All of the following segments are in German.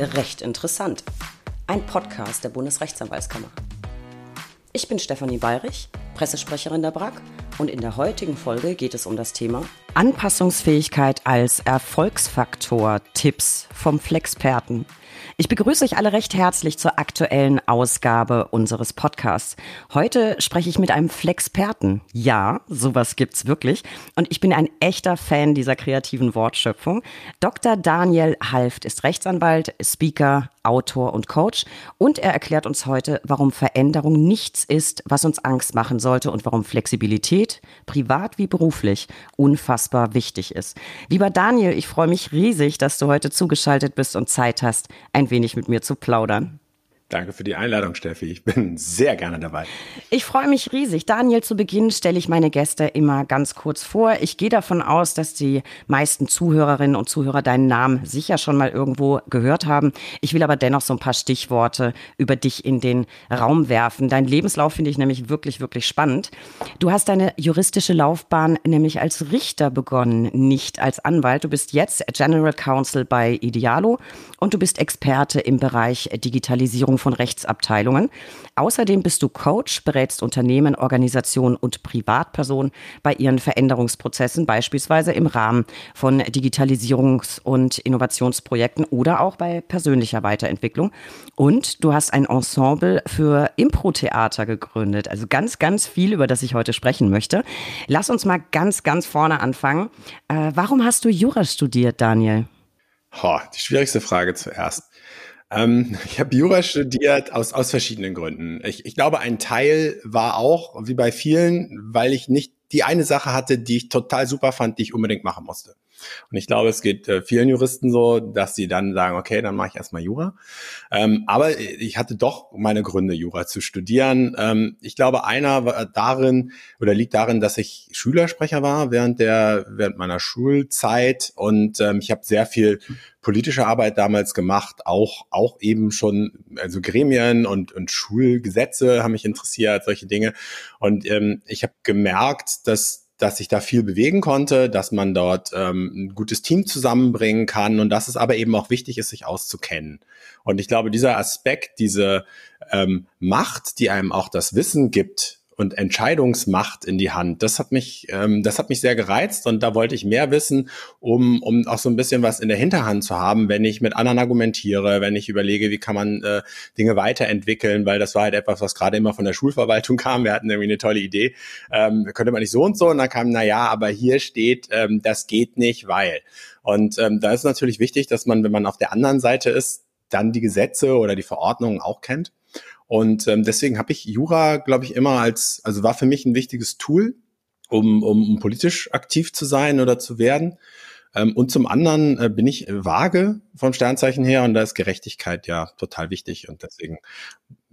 Recht interessant. Ein Podcast der Bundesrechtsanwaltskammer. Ich bin Stefanie Bayrich, Pressesprecherin der BRAG und in der heutigen Folge geht es um das Thema Anpassungsfähigkeit als Erfolgsfaktor, Tipps vom Flexperten. Ich begrüße euch alle recht herzlich zur aktuellen Ausgabe unseres Podcasts. Heute spreche ich mit einem Flexperten. Ja, sowas gibt's wirklich. Und ich bin ein echter Fan dieser kreativen Wortschöpfung. Dr. Daniel Halft ist Rechtsanwalt, Speaker, Autor und Coach. Und er erklärt uns heute, warum Veränderung nichts ist, was uns Angst machen sollte und warum Flexibilität, privat wie beruflich, unfassbar wichtig ist. Lieber Daniel, ich freue mich riesig, dass du heute zugeschaltet bist und Zeit hast, ein wenig mit mir zu plaudern. Danke für die Einladung, Steffi. Ich bin sehr gerne dabei. Ich freue mich riesig. Daniel, zu Beginn stelle ich meine Gäste immer ganz kurz vor. Ich gehe davon aus, dass die meisten Zuhörerinnen und Zuhörer deinen Namen sicher schon mal irgendwo gehört haben. Ich will aber dennoch so ein paar Stichworte über dich in den Raum werfen. Dein Lebenslauf finde ich nämlich wirklich, wirklich spannend. Du hast deine juristische Laufbahn nämlich als Richter begonnen, nicht als Anwalt. Du bist jetzt General Counsel bei Idealo und du bist Experte im Bereich Digitalisierung von Rechtsabteilungen. Außerdem bist du Coach, berätst Unternehmen, Organisationen und Privatpersonen bei ihren Veränderungsprozessen, beispielsweise im Rahmen von Digitalisierungs- und Innovationsprojekten oder auch bei persönlicher Weiterentwicklung. Und du hast ein Ensemble für Impro-Theater gegründet. Also ganz, ganz viel, über das ich heute sprechen möchte. Lass uns mal ganz, ganz vorne anfangen. Äh, warum hast du Jura studiert, Daniel? Oh, die schwierigste Frage zuerst. Ähm, ich habe Jura studiert aus, aus verschiedenen Gründen. Ich, ich glaube, ein Teil war auch, wie bei vielen, weil ich nicht die eine Sache hatte, die ich total super fand, die ich unbedingt machen musste. Und ich glaube, es geht äh, vielen Juristen so, dass sie dann sagen, okay, dann mache ich erstmal Jura. Ähm, aber ich hatte doch meine Gründe, Jura zu studieren. Ähm, ich glaube, einer war darin oder liegt darin, dass ich Schülersprecher war während der während meiner Schulzeit und ähm, ich habe sehr viel politische Arbeit damals gemacht, auch auch eben schon also Gremien und und Schulgesetze haben mich interessiert, solche Dinge. Und ähm, ich habe gemerkt, dass dass sich da viel bewegen konnte, dass man dort ähm, ein gutes Team zusammenbringen kann und dass es aber eben auch wichtig ist, sich auszukennen. Und ich glaube, dieser Aspekt, diese ähm, Macht, die einem auch das Wissen gibt, und Entscheidungsmacht in die Hand. Das hat mich, ähm, das hat mich sehr gereizt und da wollte ich mehr wissen, um, um auch so ein bisschen was in der Hinterhand zu haben, wenn ich mit anderen argumentiere, wenn ich überlege, wie kann man äh, Dinge weiterentwickeln, weil das war halt etwas, was gerade immer von der Schulverwaltung kam. Wir hatten irgendwie eine tolle Idee, ähm, könnte man nicht so und so und dann kam, na ja, aber hier steht, ähm, das geht nicht, weil. Und ähm, da ist natürlich wichtig, dass man, wenn man auf der anderen Seite ist, dann die Gesetze oder die Verordnungen auch kennt und ähm, deswegen habe ich Jura, glaube ich, immer als, also war für mich ein wichtiges Tool, um, um, um politisch aktiv zu sein oder zu werden. Ähm, und zum anderen äh, bin ich vage vom Sternzeichen her und da ist Gerechtigkeit ja total wichtig. Und deswegen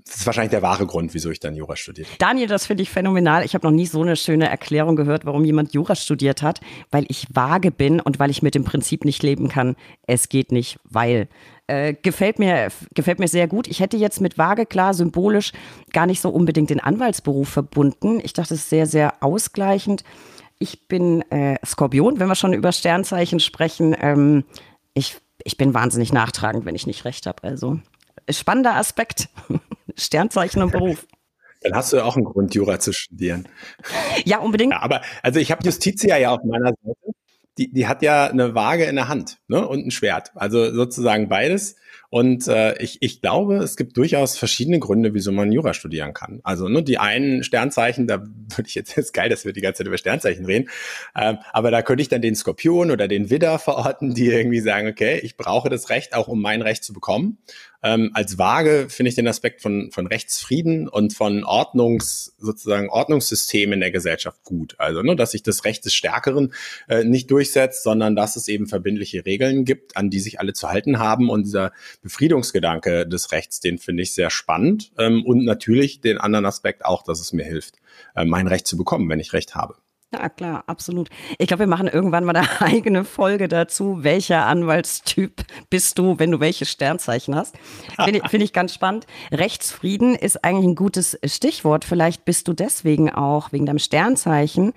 das ist wahrscheinlich der wahre Grund, wieso ich dann Jura studiert habe. Daniel, das finde ich phänomenal. Ich habe noch nie so eine schöne Erklärung gehört, warum jemand Jura studiert hat, weil ich vage bin und weil ich mit dem Prinzip nicht leben kann. Es geht nicht, weil. Äh, gefällt mir, gefällt mir sehr gut. Ich hätte jetzt mit vage klar symbolisch gar nicht so unbedingt den Anwaltsberuf verbunden. Ich dachte, es ist sehr, sehr ausgleichend. Ich bin äh, Skorpion, wenn wir schon über Sternzeichen sprechen. Ähm, ich, ich bin wahnsinnig nachtragend, wenn ich nicht recht habe. Also spannender Aspekt. Sternzeichen und Beruf. Dann hast du auch einen Grund, Jura zu studieren. Ja, unbedingt. Ja, aber also ich habe Justitia ja auf meiner Seite die, die hat ja eine Waage in der Hand ne? und ein Schwert. Also sozusagen beides. Und äh, ich, ich glaube, es gibt durchaus verschiedene Gründe, wieso man Jura studieren kann. Also ne, die einen Sternzeichen, da würde ich jetzt, jetzt geil, dass wir die ganze Zeit über Sternzeichen reden, ähm, aber da könnte ich dann den Skorpion oder den Widder verorten, die irgendwie sagen, okay, ich brauche das Recht auch, um mein Recht zu bekommen. Ähm, als Waage finde ich den Aspekt von, von Rechtsfrieden und von Ordnungs, sozusagen Ordnungssystem in der Gesellschaft gut. Also, ne, dass sich das Recht des Stärkeren äh, nicht durchsetzt, sondern dass es eben verbindliche Regeln gibt, an die sich alle zu halten haben. Und dieser Befriedungsgedanke des Rechts, den finde ich sehr spannend. Ähm, und natürlich den anderen Aspekt auch, dass es mir hilft, äh, mein Recht zu bekommen, wenn ich Recht habe. Ja, klar, absolut. Ich glaube, wir machen irgendwann mal eine eigene Folge dazu. Welcher Anwaltstyp bist du, wenn du welche Sternzeichen hast? Finde find ich ganz spannend. Rechtsfrieden ist eigentlich ein gutes Stichwort. Vielleicht bist du deswegen auch, wegen deinem Sternzeichen,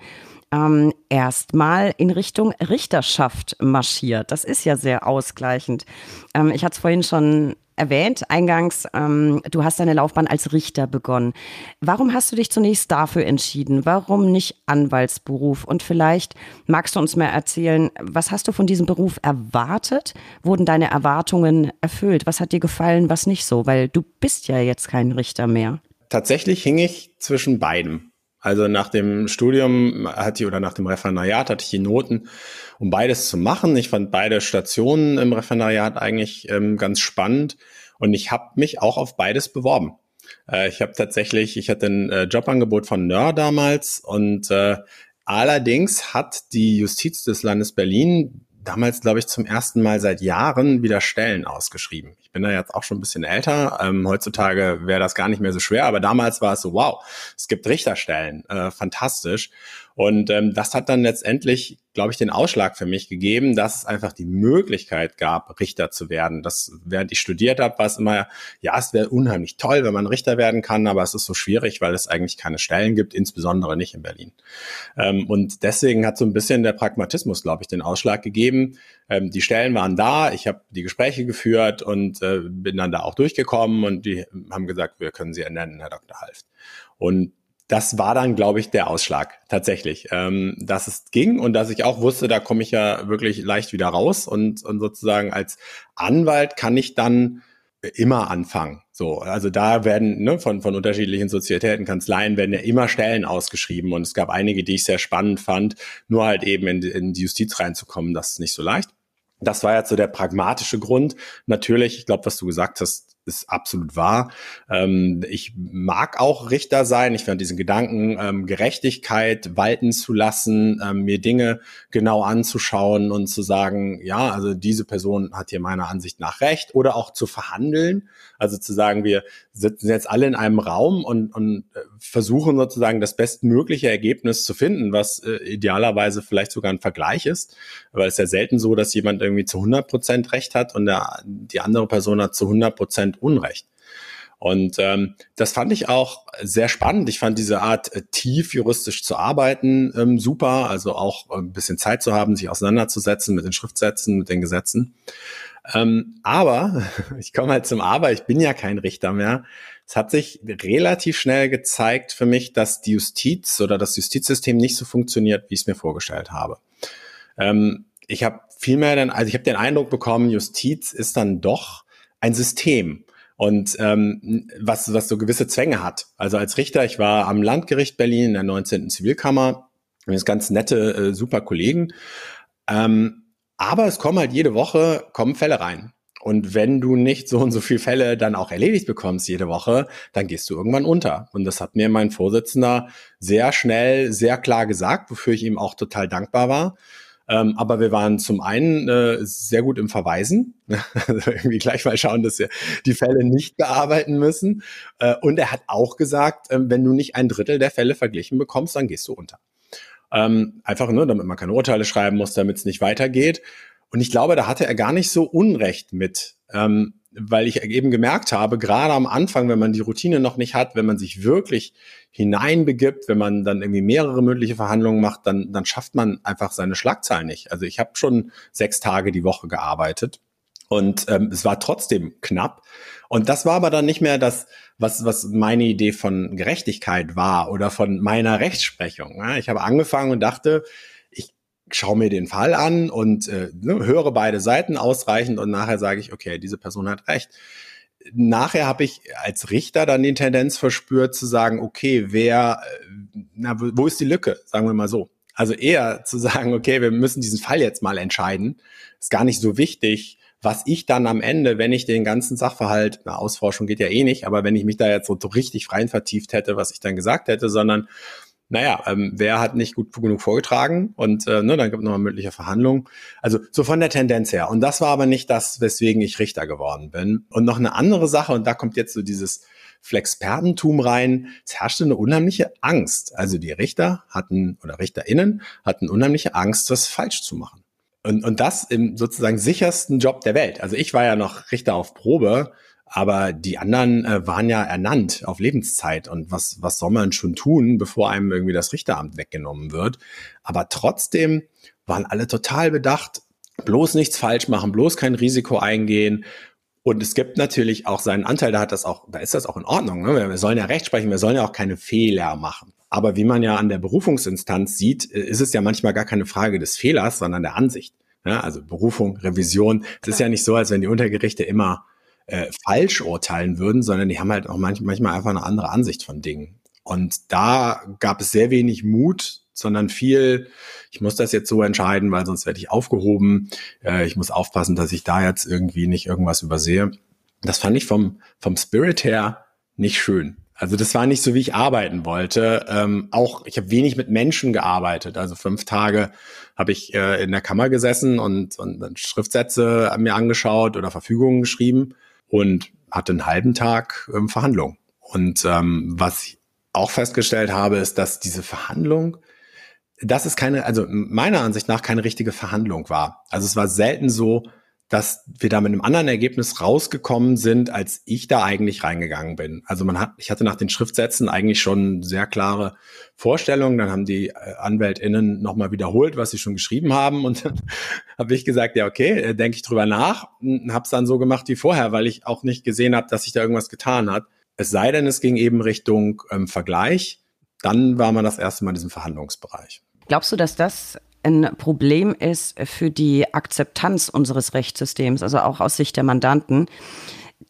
ähm, erstmal in Richtung Richterschaft marschiert. Das ist ja sehr ausgleichend. Ähm, ich hatte es vorhin schon erwähnt, eingangs, ähm, du hast deine Laufbahn als Richter begonnen. Warum hast du dich zunächst dafür entschieden? Warum nicht Anwaltsberuf? Und vielleicht magst du uns mal erzählen, was hast du von diesem Beruf erwartet? Wurden deine Erwartungen erfüllt? Was hat dir gefallen, was nicht so? Weil du bist ja jetzt kein Richter mehr. Tatsächlich hing ich zwischen beidem. Also nach dem Studium hatte ich oder nach dem Referendariat hatte ich die Noten, um beides zu machen. Ich fand beide Stationen im Referendariat eigentlich ähm, ganz spannend und ich habe mich auch auf beides beworben. Äh, ich habe tatsächlich, ich hatte ein äh, Jobangebot von NÖR damals und äh, allerdings hat die Justiz des Landes Berlin damals, glaube ich, zum ersten Mal seit Jahren wieder Stellen ausgeschrieben. Ich bin da jetzt auch schon ein bisschen älter. Ähm, heutzutage wäre das gar nicht mehr so schwer, aber damals war es so, wow, es gibt Richterstellen, äh, fantastisch. Und ähm, das hat dann letztendlich, glaube ich, den Ausschlag für mich gegeben, dass es einfach die Möglichkeit gab, Richter zu werden. Das, während ich studiert habe, war es immer, ja, es wäre unheimlich toll, wenn man Richter werden kann, aber es ist so schwierig, weil es eigentlich keine Stellen gibt, insbesondere nicht in Berlin. Ähm, und deswegen hat so ein bisschen der Pragmatismus, glaube ich, den Ausschlag gegeben. Ähm, die Stellen waren da, ich habe die Gespräche geführt und äh, bin dann da auch durchgekommen und die haben gesagt, wir können Sie ernennen, Herr Dr. Halft. Und das war dann, glaube ich, der Ausschlag tatsächlich, ähm, dass es ging und dass ich auch wusste, da komme ich ja wirklich leicht wieder raus und, und sozusagen als Anwalt kann ich dann immer anfangen. So, also da werden ne, von, von unterschiedlichen Sozietäten, Kanzleien werden ja immer Stellen ausgeschrieben und es gab einige, die ich sehr spannend fand, nur halt eben in, in die Justiz reinzukommen, das ist nicht so leicht. Das war jetzt so der pragmatische Grund. Natürlich, ich glaube, was du gesagt hast, ist absolut wahr. Ähm, ich mag auch Richter sein. Ich finde diesen Gedanken, ähm, Gerechtigkeit walten zu lassen, ähm, mir Dinge genau anzuschauen und zu sagen, ja, also diese Person hat hier meiner Ansicht nach recht oder auch zu verhandeln. Also zu sagen, wir sitzen jetzt alle in einem Raum und, und äh, versuchen sozusagen das bestmögliche Ergebnis zu finden, was äh, idealerweise vielleicht sogar ein Vergleich ist. Weil es ist ja selten so, dass jemand irgendwie zu 100 Prozent recht hat und der, die andere Person hat zu 100 Prozent Unrecht. Und ähm, das fand ich auch sehr spannend. Ich fand diese Art, äh, tief juristisch zu arbeiten, ähm, super. Also auch äh, ein bisschen Zeit zu haben, sich auseinanderzusetzen mit den Schriftsätzen, mit den Gesetzen. Ähm, aber ich komme halt zum Aber, ich bin ja kein Richter mehr. Es hat sich relativ schnell gezeigt für mich, dass die Justiz oder das Justizsystem nicht so funktioniert, wie ich es mir vorgestellt habe. Ähm, ich habe vielmehr dann, also ich habe den Eindruck bekommen, Justiz ist dann doch ein System und ähm, was, was so gewisse Zwänge hat. Also als Richter, ich war am Landgericht Berlin in der 19. Zivilkammer, das ganz nette, äh, super Kollegen. Ähm, aber es kommen halt jede Woche, kommen Fälle rein. Und wenn du nicht so und so viele Fälle dann auch erledigt bekommst jede Woche, dann gehst du irgendwann unter. Und das hat mir mein Vorsitzender sehr schnell, sehr klar gesagt, wofür ich ihm auch total dankbar war. Ähm, aber wir waren zum einen äh, sehr gut im Verweisen, also irgendwie gleich mal schauen, dass wir die Fälle nicht bearbeiten müssen. Äh, und er hat auch gesagt, äh, wenn du nicht ein Drittel der Fälle verglichen bekommst, dann gehst du unter. Ähm, einfach nur, damit man keine Urteile schreiben muss, damit es nicht weitergeht. Und ich glaube, da hatte er gar nicht so Unrecht mit, ähm, weil ich eben gemerkt habe, gerade am Anfang, wenn man die Routine noch nicht hat, wenn man sich wirklich hineinbegibt, wenn man dann irgendwie mehrere mündliche Verhandlungen macht, dann, dann schafft man einfach seine Schlagzeilen nicht. Also ich habe schon sechs Tage die Woche gearbeitet und ähm, es war trotzdem knapp. Und das war aber dann nicht mehr das, was, was meine Idee von Gerechtigkeit war oder von meiner Rechtsprechung. Ich habe angefangen und dachte, schaue mir den Fall an und äh, ne, höre beide Seiten ausreichend und nachher sage ich, okay, diese Person hat recht. Nachher habe ich als Richter dann die Tendenz verspürt zu sagen, okay, wer, äh, na, wo ist die Lücke, sagen wir mal so. Also eher zu sagen, okay, wir müssen diesen Fall jetzt mal entscheiden. Ist gar nicht so wichtig, was ich dann am Ende, wenn ich den ganzen Sachverhalt, eine Ausforschung geht ja eh nicht, aber wenn ich mich da jetzt so richtig rein vertieft hätte, was ich dann gesagt hätte, sondern naja, ähm, wer hat nicht gut genug vorgetragen und äh, ne, dann gibt es nochmal mündliche Verhandlungen. Also so von der Tendenz her. Und das war aber nicht das, weswegen ich Richter geworden bin. Und noch eine andere Sache, und da kommt jetzt so dieses Flexpertentum rein. Es herrschte eine unheimliche Angst. Also die Richter hatten oder RichterInnen hatten unheimliche Angst, das falsch zu machen. Und, und das im sozusagen sichersten Job der Welt. Also ich war ja noch Richter auf Probe, Aber die anderen äh, waren ja ernannt auf Lebenszeit. Und was, was soll man schon tun, bevor einem irgendwie das Richteramt weggenommen wird? Aber trotzdem waren alle total bedacht, bloß nichts falsch machen, bloß kein Risiko eingehen. Und es gibt natürlich auch seinen Anteil, da hat das auch, da ist das auch in Ordnung. Ne? Wir sollen ja recht sprechen, wir sollen ja auch keine Fehler machen. Aber wie man ja an der Berufungsinstanz sieht, äh, ist es ja manchmal gar keine Frage des Fehlers, sondern der Ansicht. Ja, also Berufung, Revision. Es ist ja nicht so, als wenn die Untergerichte immer äh, falsch urteilen würden, sondern die haben halt auch manch, manchmal einfach eine andere Ansicht von Dingen. Und da gab es sehr wenig Mut, sondern viel, ich muss das jetzt so entscheiden, weil sonst werde ich aufgehoben. Äh, ich muss aufpassen, dass ich da jetzt irgendwie nicht irgendwas übersehe. Das fand ich vom, vom Spirit her nicht schön. Also das war nicht so, wie ich arbeiten wollte. Ähm, auch ich habe wenig mit Menschen gearbeitet. Also fünf Tage habe ich äh, in der Kammer gesessen und, und Schriftsätze mir angeschaut oder Verfügungen geschrieben und hatte einen halben Tag ähm, Verhandlung. Und ähm, was ich auch festgestellt habe, ist, dass diese Verhandlung, das ist keine, also meiner Ansicht nach keine richtige Verhandlung war. Also es war selten so, dass wir da mit einem anderen Ergebnis rausgekommen sind, als ich da eigentlich reingegangen bin. Also man hat, ich hatte nach den Schriftsätzen eigentlich schon sehr klare Vorstellungen. Dann haben die äh, AnwältInnen nochmal wiederholt, was sie schon geschrieben haben. Und dann habe ich gesagt, ja, okay, äh, denke ich drüber nach. Und habe es dann so gemacht wie vorher, weil ich auch nicht gesehen habe, dass sich da irgendwas getan hat. Es sei denn, es ging eben Richtung ähm, Vergleich. Dann war man das erste Mal in diesem Verhandlungsbereich. Glaubst du, dass das ein Problem ist für die Akzeptanz unseres Rechtssystems, also auch aus Sicht der Mandanten.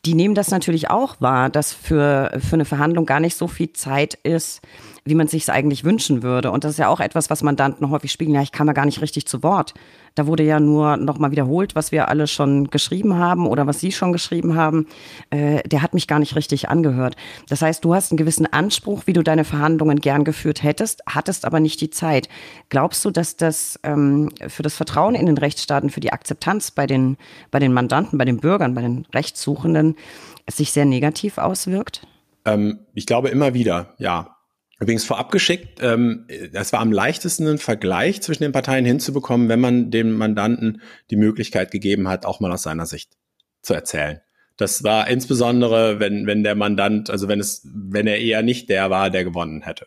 Die nehmen das natürlich auch wahr, dass für, für eine Verhandlung gar nicht so viel Zeit ist, wie man sich es eigentlich wünschen würde. Und das ist ja auch etwas, was Mandanten häufig spiegeln. Ja, ich kam ja gar nicht richtig zu Wort. Da wurde ja nur nochmal wiederholt, was wir alle schon geschrieben haben oder was Sie schon geschrieben haben. Äh, der hat mich gar nicht richtig angehört. Das heißt, du hast einen gewissen Anspruch, wie du deine Verhandlungen gern geführt hättest, hattest aber nicht die Zeit. Glaubst du, dass das ähm, für das Vertrauen in den Rechtsstaaten, für die Akzeptanz bei den, bei den Mandanten, bei den Bürgern, bei den Rechtssuchenden sich sehr negativ auswirkt? Ähm, ich glaube immer wieder, ja. Übrigens vorab geschickt, ähm, das war am leichtesten einen Vergleich zwischen den Parteien hinzubekommen, wenn man dem Mandanten die Möglichkeit gegeben hat, auch mal aus seiner Sicht zu erzählen. Das war insbesondere, wenn, wenn der Mandant, also wenn es, wenn er eher nicht der war, der gewonnen hätte.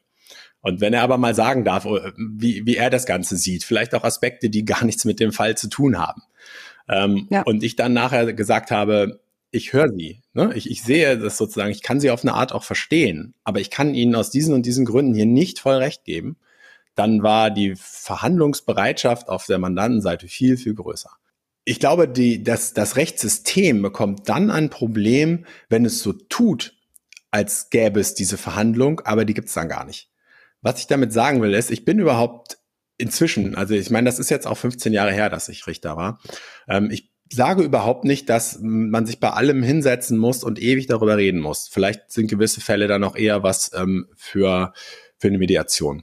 Und wenn er aber mal sagen darf, äh, wie, wie er das Ganze sieht, vielleicht auch Aspekte, die gar nichts mit dem Fall zu tun haben. Ähm, ja. Und ich dann nachher gesagt habe, ich höre sie. Ne? Ich, ich sehe das sozusagen, ich kann sie auf eine Art auch verstehen, aber ich kann ihnen aus diesen und diesen Gründen hier nicht voll recht geben. Dann war die Verhandlungsbereitschaft auf der Mandantenseite viel, viel größer. Ich glaube, die, das, das Rechtssystem bekommt dann ein Problem, wenn es so tut, als gäbe es diese Verhandlung, aber die gibt es dann gar nicht. Was ich damit sagen will, ist, ich bin überhaupt inzwischen, also ich meine, das ist jetzt auch 15 Jahre her, dass ich Richter war. Ähm, ich sage überhaupt nicht, dass man sich bei allem hinsetzen muss und ewig darüber reden muss. Vielleicht sind gewisse Fälle dann auch eher was ähm, für, für eine Mediation.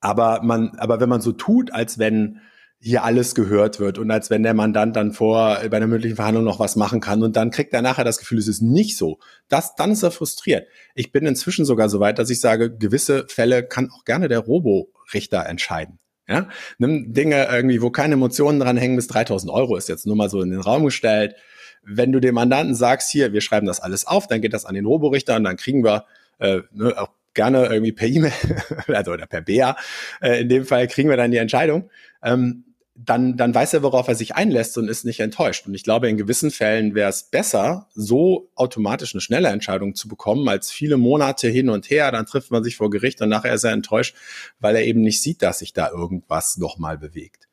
Aber man, aber wenn man so tut, als wenn hier alles gehört wird und als wenn der Mandant dann vor bei einer mündlichen Verhandlung noch was machen kann und dann kriegt er nachher das Gefühl, es ist nicht so. Das, dann ist er frustriert. Ich bin inzwischen sogar so weit, dass ich sage, gewisse Fälle kann auch gerne der Robo-Richter entscheiden. Ja? Nimm Dinge irgendwie, wo keine Emotionen dran hängen, bis 3000 Euro ist jetzt nur mal so in den Raum gestellt. Wenn du dem Mandanten sagst, hier, wir schreiben das alles auf, dann geht das an den Roborichter und dann kriegen wir äh, ne, auch gerne irgendwie per E-Mail, also oder per BA, äh, in dem Fall kriegen wir dann die Entscheidung. Ähm, dann, dann weiß er, worauf er sich einlässt und ist nicht enttäuscht. Und ich glaube, in gewissen Fällen wäre es besser, so automatisch eine schnelle Entscheidung zu bekommen, als viele Monate hin und her. Dann trifft man sich vor Gericht und nachher ist er enttäuscht, weil er eben nicht sieht, dass sich da irgendwas nochmal bewegt.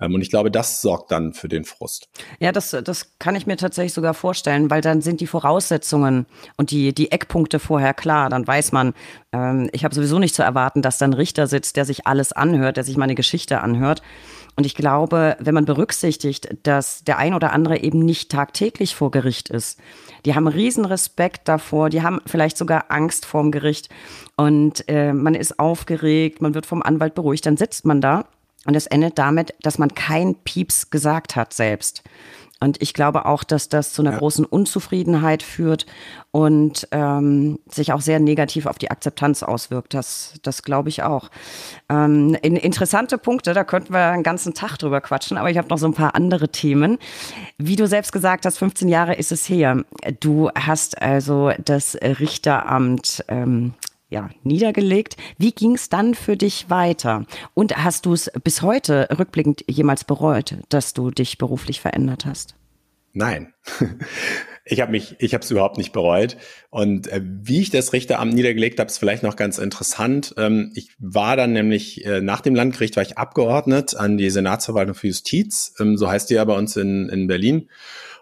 Ähm, und ich glaube, das sorgt dann für den Frust. Ja, das, das kann ich mir tatsächlich sogar vorstellen, weil dann sind die Voraussetzungen und die, die Eckpunkte vorher klar. Dann weiß man, ähm, ich habe sowieso nicht zu erwarten, dass dann Richter sitzt, der sich alles anhört, der sich meine Geschichte anhört. Und ich glaube, wenn man berücksichtigt, dass der ein oder andere eben nicht tagtäglich vor Gericht ist, die haben riesen Respekt davor, die haben vielleicht sogar Angst vorm Gericht und äh, man ist aufgeregt, man wird vom Anwalt beruhigt, dann sitzt man da Und es endet damit, dass man kein Pieps gesagt hat selbst. Und ich glaube auch, dass das zu einer ja. großen Unzufriedenheit führt und ähm, sich auch sehr negativ auf die Akzeptanz auswirkt. Das, das glaube ich auch. Ähm, in, interessante Punkte, da könnten wir einen ganzen Tag drüber quatschen, aber ich habe noch so ein paar andere Themen. Wie du selbst gesagt hast, 15 Jahre ist es her. Du hast also das Richteramt ähm, ja, niedergelegt. Wie ging es dann für dich weiter? Und hast du es bis heute rückblickend jemals bereut, dass du dich beruflich verändert hast? Nein. Ich habe mich, ich habe es überhaupt nicht bereut. Und äh, wie ich das Richteramt niedergelegt habe, ist vielleicht noch ganz interessant. Ähm, ich war dann nämlich äh, nach dem Landgericht war ich abgeordnet an die Senatsverwaltung für Justiz, ähm, so heißt die ja bei uns in, in Berlin,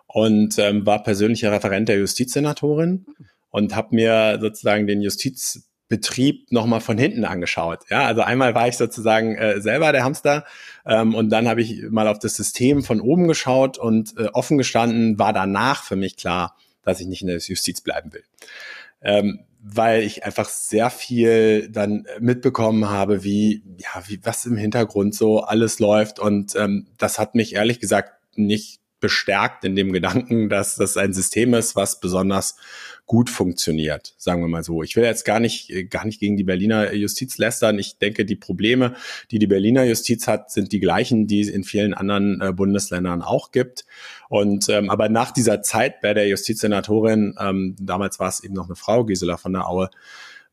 und ähm, war persönlicher Referent der Justizsenatorin und habe mir sozusagen den Justiz Betrieb nochmal von hinten angeschaut. Ja, also einmal war ich sozusagen äh, selber der Hamster ähm, und dann habe ich mal auf das System von oben geschaut und äh, offen gestanden war danach für mich klar, dass ich nicht in der Justiz bleiben will. Ähm, weil ich einfach sehr viel dann mitbekommen habe, wie, ja, wie was im Hintergrund so alles läuft. Und ähm, das hat mich ehrlich gesagt nicht bestärkt in dem Gedanken, dass das ein System ist, was besonders gut funktioniert, sagen wir mal so. Ich will jetzt gar nicht, gar nicht gegen die Berliner Justiz lästern. Ich denke, die Probleme, die die Berliner Justiz hat, sind die gleichen, die es in vielen anderen äh, Bundesländern auch gibt. Und ähm, aber nach dieser Zeit bei der Justizsenatorin, ähm, damals war es eben noch eine Frau, Gisela von der Aue,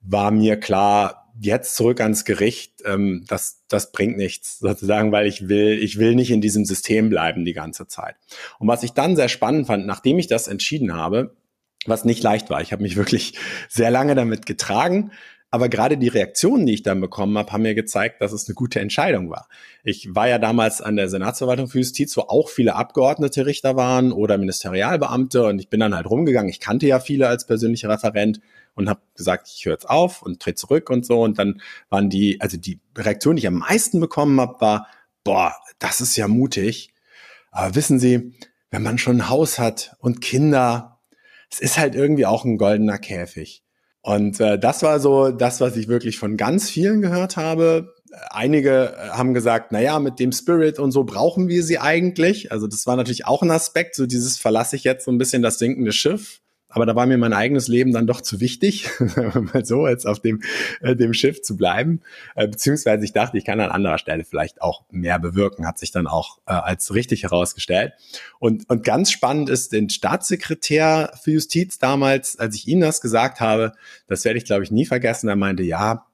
war mir klar, jetzt zurück ans Gericht, ähm, das, das bringt nichts sozusagen, weil ich will, ich will nicht in diesem System bleiben die ganze Zeit. Und was ich dann sehr spannend fand, nachdem ich das entschieden habe, was nicht leicht war, ich habe mich wirklich sehr lange damit getragen, aber gerade die Reaktionen, die ich dann bekommen habe, haben mir gezeigt, dass es eine gute Entscheidung war. Ich war ja damals an der Senatsverwaltung für Justiz, wo auch viele Abgeordnete Richter waren oder Ministerialbeamte und ich bin dann halt rumgegangen. Ich kannte ja viele als persönlicher Referent und habe gesagt, ich höre jetzt auf und trete zurück und so. Und dann waren die, also die Reaktion, die ich am meisten bekommen habe, war, boah, das ist ja mutig. Aber wissen Sie, wenn man schon ein Haus hat und Kinder, es ist halt irgendwie auch ein goldener Käfig. Und äh, das war so das, was ich wirklich von ganz vielen gehört habe. Einige äh, haben gesagt, na ja, mit dem Spirit und so brauchen wir sie eigentlich. Also das war natürlich auch ein Aspekt, so dieses verlasse ich jetzt so ein bisschen das sinkende Schiff aber da war mir mein eigenes Leben dann doch zu wichtig, mal so jetzt auf dem, äh, dem Schiff zu bleiben. Äh, beziehungsweise ich dachte, ich kann an anderer Stelle vielleicht auch mehr bewirken, hat sich dann auch äh, als richtig herausgestellt. Und, und ganz spannend ist den Staatssekretär für Justiz damals, als ich Ihnen das gesagt habe, das werde ich glaube ich nie vergessen, er meinte, ja,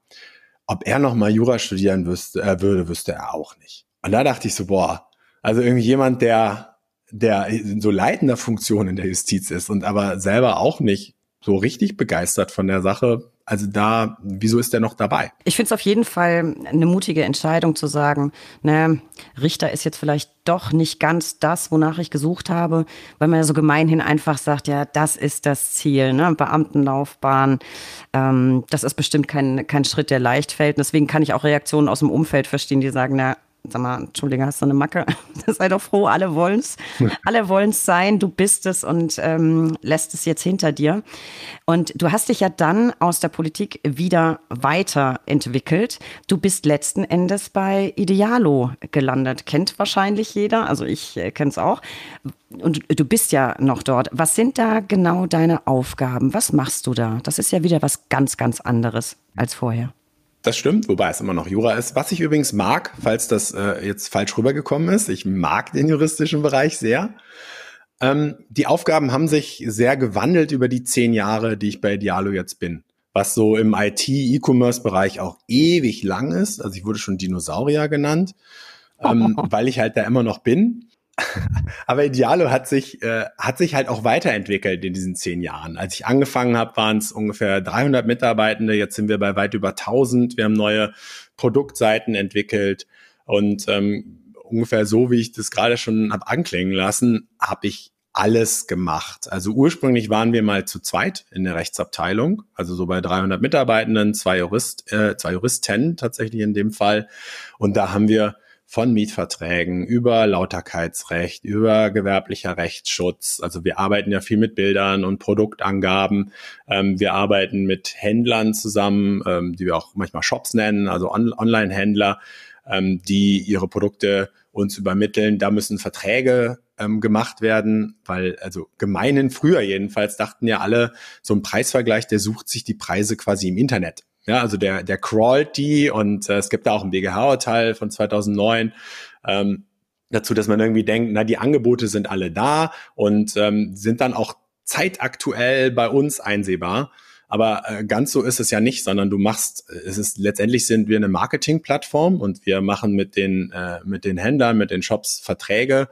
ob er noch mal Jura studieren wüsste, äh, würde, wüsste er auch nicht. Und da dachte ich so, boah, also irgendwie jemand, der der in so leitender Funktion in der Justiz ist und aber selber auch nicht so richtig begeistert von der Sache. Also da, wieso ist der noch dabei? Ich finde es auf jeden Fall eine mutige Entscheidung zu sagen, ne, Richter ist jetzt vielleicht doch nicht ganz das, wonach ich gesucht habe, weil man ja so gemeinhin einfach sagt, ja, das ist das Ziel, ne, Beamtenlaufbahn. Ähm, das ist bestimmt kein, kein Schritt, der leicht fällt. Deswegen kann ich auch Reaktionen aus dem Umfeld verstehen, die sagen, na, sag mal, Entschuldige, hast du eine Macke? Sei doch froh, alle wollen's. alle wollen's sein, du bist es und ähm, lässt es jetzt hinter dir. Und du hast dich ja dann aus der Politik wieder weiterentwickelt. Du bist letzten Endes bei Idealo gelandet. Kennt wahrscheinlich jeder, also ich äh, kenne es auch. Und du bist ja noch dort. Was sind da genau deine Aufgaben? Was machst du da? Das ist ja wieder was ganz, ganz anderes als vorher. Das stimmt, wobei es immer noch Jura ist. Was ich übrigens mag, falls das äh, jetzt falsch rübergekommen ist, ich mag den juristischen Bereich sehr. Ähm, die Aufgaben haben sich sehr gewandelt über die zehn Jahre, die ich bei Dialo jetzt bin. Was so im IT-E-Commerce-Bereich auch ewig lang ist. Also ich wurde schon Dinosaurier genannt, ähm, weil ich halt da immer noch bin. Aber Idealo hat sich, äh, hat sich halt auch weiterentwickelt in diesen zehn Jahren. Als ich angefangen habe, waren es ungefähr 300 Mitarbeitende. Jetzt sind wir bei weit über 1000. Wir haben neue Produktseiten entwickelt und ähm, ungefähr so, wie ich das gerade schon habe anklingen lassen, habe ich alles gemacht. Also ursprünglich waren wir mal zu zweit in der Rechtsabteilung, also so bei 300 Mitarbeitenden, zwei Jurist, äh, zwei Juristen tatsächlich in dem Fall. Und da haben wir von Mietverträgen über Lauterkeitsrecht, über gewerblicher Rechtsschutz. Also wir arbeiten ja viel mit Bildern und Produktangaben. Ähm, wir arbeiten mit Händlern zusammen, ähm, die wir auch manchmal Shops nennen, also On Online-Händler. ähm, die ihre Produkte uns übermitteln. Da müssen Verträge ähm, gemacht werden, weil also gemeinen früher jedenfalls dachten ja alle, so ein Preisvergleich, der sucht sich die Preise quasi im Internet. Ja, also der, der crawlt die und äh, es gibt da auch ein BGH-Urteil von 2009, ähm, dazu, dass man irgendwie denkt, na, die Angebote sind alle da und ähm, sind dann auch zeitaktuell bei uns einsehbar. Aber äh, ganz so ist es ja nicht, sondern du machst, es ist letztendlich sind wir eine Marketingplattform und wir machen mit den äh, mit den Händlern, mit den Shops Verträge,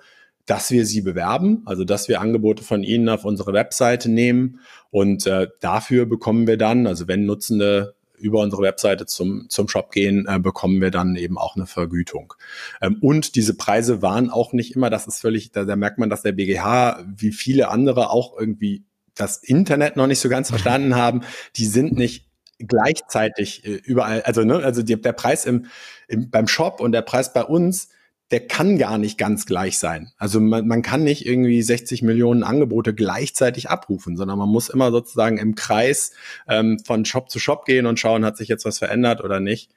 dass wir sie bewerben, also dass wir Angebote von ihnen auf unsere Webseite nehmen und äh, dafür bekommen wir dann, also wenn Nutzende über unsere Webseite zum, zum Shop gehen, äh, bekommen wir dann eben auch eine Vergütung. Ähm, und diese Preise waren auch nicht immer, das ist völlig, da, da merkt man, dass der BGH wie viele andere auch irgendwie das Internet noch nicht so ganz verstanden haben. Die sind nicht gleichzeitig äh, überall, also ne, also die, der Preis im, im beim Shop und der Preis bei uns der kann gar nicht ganz gleich sein. Also man, man kann nicht irgendwie 60 Millionen Angebote gleichzeitig abrufen, sondern man muss immer sozusagen im Kreis ähm, von Shop zu Shop gehen und schauen, hat sich jetzt was verändert oder nicht.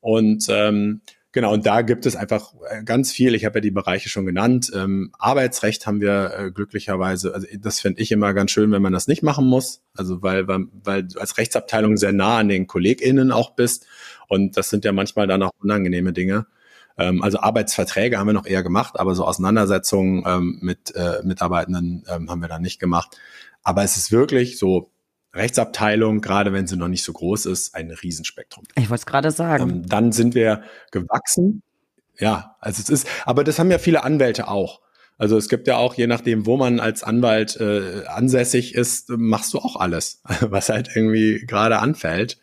Und ähm, genau, und da gibt es einfach äh, ganz viel. Ich habe ja die Bereiche schon genannt. Ähm, Arbeitsrecht haben wir äh, glücklicherweise, also das finde ich immer ganz schön, wenn man das nicht machen muss. Also weil, weil, weil du als Rechtsabteilung sehr nah an den KollegInnen auch bist. Und das sind ja manchmal dann auch unangenehme Dinge. Ähm, also Arbeitsverträge haben wir noch eher gemacht, aber so Auseinandersetzungen ähm, mit äh, Mitarbeitenden ähm, haben wir dann nicht gemacht. Aber es ist wirklich so Rechtsabteilung, gerade wenn sie noch nicht so groß ist, ein Riesenspektrum. Ich wollte es gerade sagen. Ähm, dann sind wir gewachsen. Ja, also es ist, aber das haben ja viele Anwälte auch. Also es gibt ja auch, je nachdem, wo man als Anwalt äh, ansässig ist, machst du auch alles, was halt irgendwie gerade anfällt.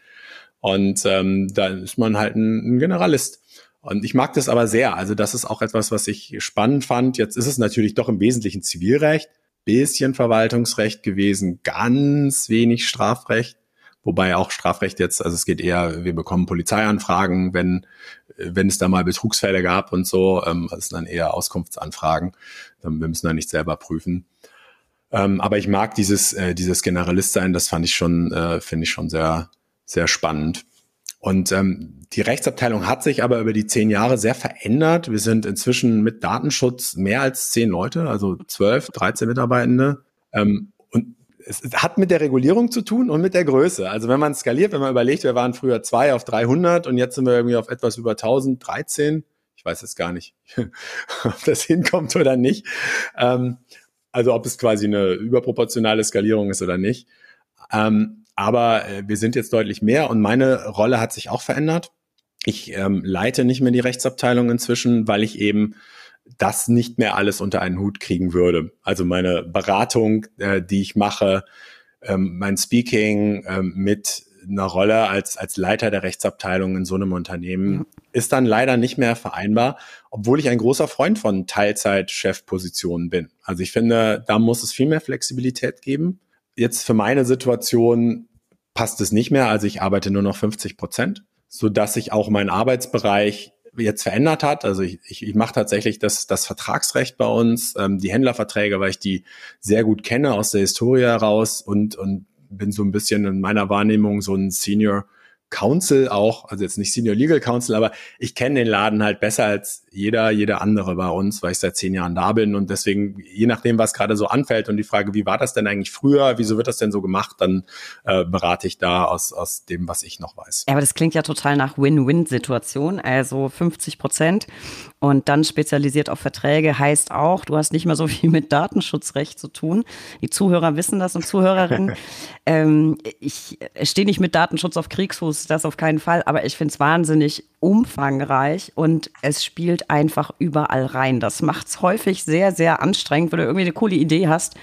Und ähm, da ist man halt ein, ein Generalist. Und ich mag das aber sehr. Also das ist auch etwas, was ich spannend fand. Jetzt ist es natürlich doch im Wesentlichen Zivilrecht, bisschen Verwaltungsrecht gewesen, ganz wenig Strafrecht. Wobei auch Strafrecht jetzt, also es geht eher, wir bekommen Polizeianfragen, wenn, wenn es da mal Betrugsfälle gab und so, ähm, das sind dann eher Auskunftsanfragen. Wir müssen da nicht selber prüfen. Ähm, aber ich mag dieses, äh, dieses Generalist sein, das fand ich schon, äh, finde ich schon sehr, sehr spannend. Und ähm, die Rechtsabteilung hat sich aber über die zehn Jahre sehr verändert. Wir sind inzwischen mit Datenschutz mehr als zehn Leute, also zwölf, dreizehn Mitarbeitende. Ähm, und es hat mit der Regulierung zu tun und mit der Größe. Also wenn man skaliert, wenn man überlegt, wir waren früher zwei auf 300 und jetzt sind wir irgendwie auf etwas über 1013. Ich weiß jetzt gar nicht, ob das hinkommt oder nicht. Ähm, also ob es quasi eine überproportionale Skalierung ist oder nicht. Ähm, aber äh, wir sind jetzt deutlich mehr und meine Rolle hat sich auch verändert. Ich ähm, leite nicht mehr die Rechtsabteilung inzwischen, weil ich eben das nicht mehr alles unter einen Hut kriegen würde. Also meine Beratung, äh, die ich mache, ähm, mein Speaking ähm, mit einer Rolle als, als Leiter der Rechtsabteilung in so einem Unternehmen ist dann leider nicht mehr vereinbar, obwohl ich ein großer Freund von Teilzeit-Chefpositionen bin. Also ich finde, da muss es viel mehr Flexibilität geben. Jetzt für meine Situation passt es nicht mehr. Also ich arbeite nur noch 50 Prozent, so dass sich auch mein Arbeitsbereich jetzt verändert hat. Also ich, ich, ich mache tatsächlich das, das Vertragsrecht bei uns, ähm, die Händlerverträge, weil ich die sehr gut kenne aus der Historie heraus und, und bin so ein bisschen in meiner Wahrnehmung so ein Senior Counsel auch, also jetzt nicht Senior Legal Counsel, aber ich kenne den Laden halt besser als jeder, jeder andere bei uns, weil ich seit zehn Jahren da bin und deswegen, je nachdem, was gerade so anfällt und die Frage, wie war das denn eigentlich früher, wieso wird das denn so gemacht, dann äh, berate ich da aus, aus dem, was ich noch weiß. Ja, aber das klingt ja total nach Win-Win-Situation, also 50 Prozent und dann spezialisiert auf Verträge heißt auch, du hast nicht mehr so viel mit Datenschutzrecht zu tun. Die Zuhörer wissen das und Zuhörerinnen. ähm, ich stehe nicht mit Datenschutz auf Kriegsfuß, das auf keinen Fall, aber ich finde es wahnsinnig umfangreich und es spielt einfach überall rein. Das macht es häufig sehr, sehr anstrengend, wenn du irgendwie eine coole Idee hast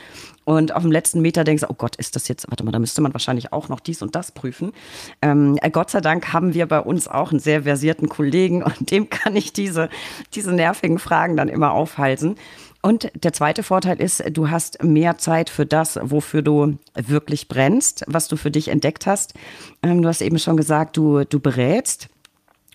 und auf dem letzten Meter denkst, oh Gott, ist das jetzt, warte mal, da müsste man wahrscheinlich auch noch dies und das prüfen. Ähm, äh, Gott sei Dank haben wir bei uns auch einen sehr versierten Kollegen und dem kann ich diese, diese nervigen Fragen dann immer aufhalten. Und der zweite Vorteil ist, du hast mehr Zeit für das, wofür du wirklich brennst, was du für dich entdeckt hast. Ähm, du hast eben schon gesagt, du, du berätst.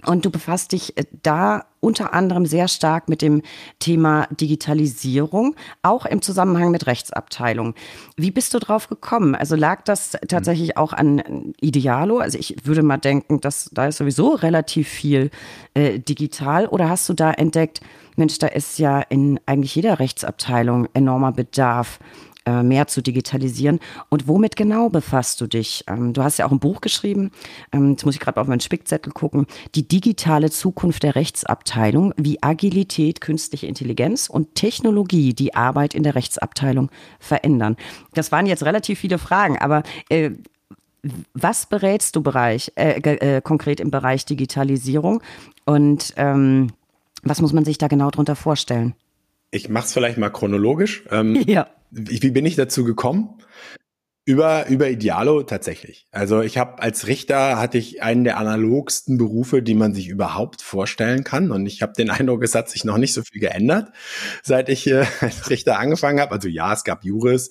Und du befasst dich äh, da unter anderem sehr stark mit dem Thema Digitalisierung, auch im Zusammenhang mit Rechtsabteilung. Wie bist du drauf gekommen? Also lag das tatsächlich auch an Idealo? Also ich würde mal denken, dass da ist sowieso relativ viel äh, digital. Oder hast du da entdeckt, Mensch, da ist ja in eigentlich jeder Rechtsabteilung enormer Bedarf äh, mehr zu digitalisieren. Und womit genau befasst du dich? Ähm, du hast ja auch ein Buch geschrieben, ähm, jetzt muss ich gerade auf meinen Spickzettel gucken, die digitale Zukunft der Rechtsabteilung, wie Agilität, künstliche Intelligenz und Technologie die Arbeit in der Rechtsabteilung verändern. Das waren jetzt relativ viele Fragen, aber äh, was berätst du Bereich, äh, äh, konkret im Bereich Digitalisierung und ähm, was muss man sich da genau drunter vorstellen? Ich mache es vielleicht mal chronologisch. Ähm, ja wie bin ich dazu gekommen? Über, über Idealo tatsächlich. Also ich habe als Richter hatte ich einen der analogsten Berufe, die man sich überhaupt vorstellen kann. Und ich habe den Eindruck, es hat sich noch nicht so viel geändert, seit ich äh, als Richter angefangen habe. Also ja, es gab Juris.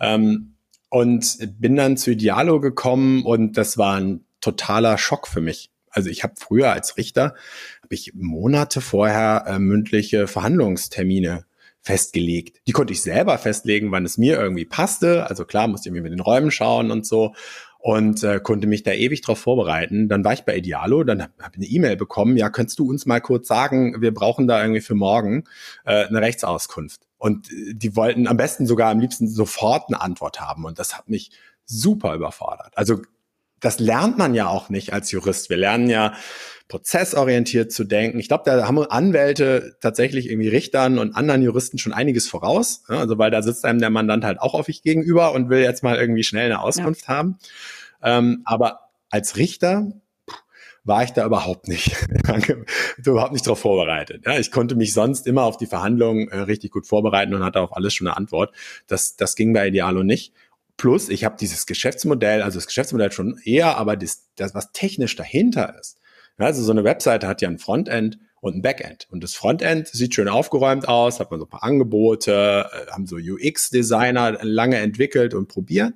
Ähm, und bin dann zu Idealo gekommen und das war ein totaler Schock für mich. Also ich habe früher als Richter, habe ich Monate vorher äh, mündliche Verhandlungstermine festgelegt. Die konnte ich selber festlegen, wann es mir irgendwie passte. Also klar, musste ich mir mit den Räumen schauen und so und äh, konnte mich da ewig drauf vorbereiten. Dann war ich bei Idealo, dann habe hab ich eine E-Mail bekommen, ja, könntest du uns mal kurz sagen, wir brauchen da irgendwie für morgen äh, eine Rechtsauskunft. Und äh, die wollten am besten sogar am liebsten sofort eine Antwort haben. Und das hat mich super überfordert. Also das lernt man ja auch nicht als Jurist. Wir lernen ja prozessorientiert zu denken. Ich glaube, da haben Anwälte tatsächlich irgendwie Richtern und anderen Juristen schon einiges voraus. Also weil da sitzt einem der Mandant halt auch auf ich gegenüber und will jetzt mal irgendwie schnell eine Auskunft ja. haben. Ähm, aber als Richter war ich da überhaupt nicht, überhaupt nicht darauf vorbereitet. Ja, ich konnte mich sonst immer auf die Verhandlungen äh, richtig gut vorbereiten und hatte auf alles schon eine Antwort. Das, das ging bei Idealo nicht. Plus, ich habe dieses Geschäftsmodell, also das Geschäftsmodell schon eher, aber das, das, was technisch dahinter ist, also so eine Webseite hat ja ein Frontend und ein Backend. Und das Frontend sieht schön aufgeräumt aus, hat man so ein paar Angebote, äh, haben so UX-Designer lange entwickelt und probiert.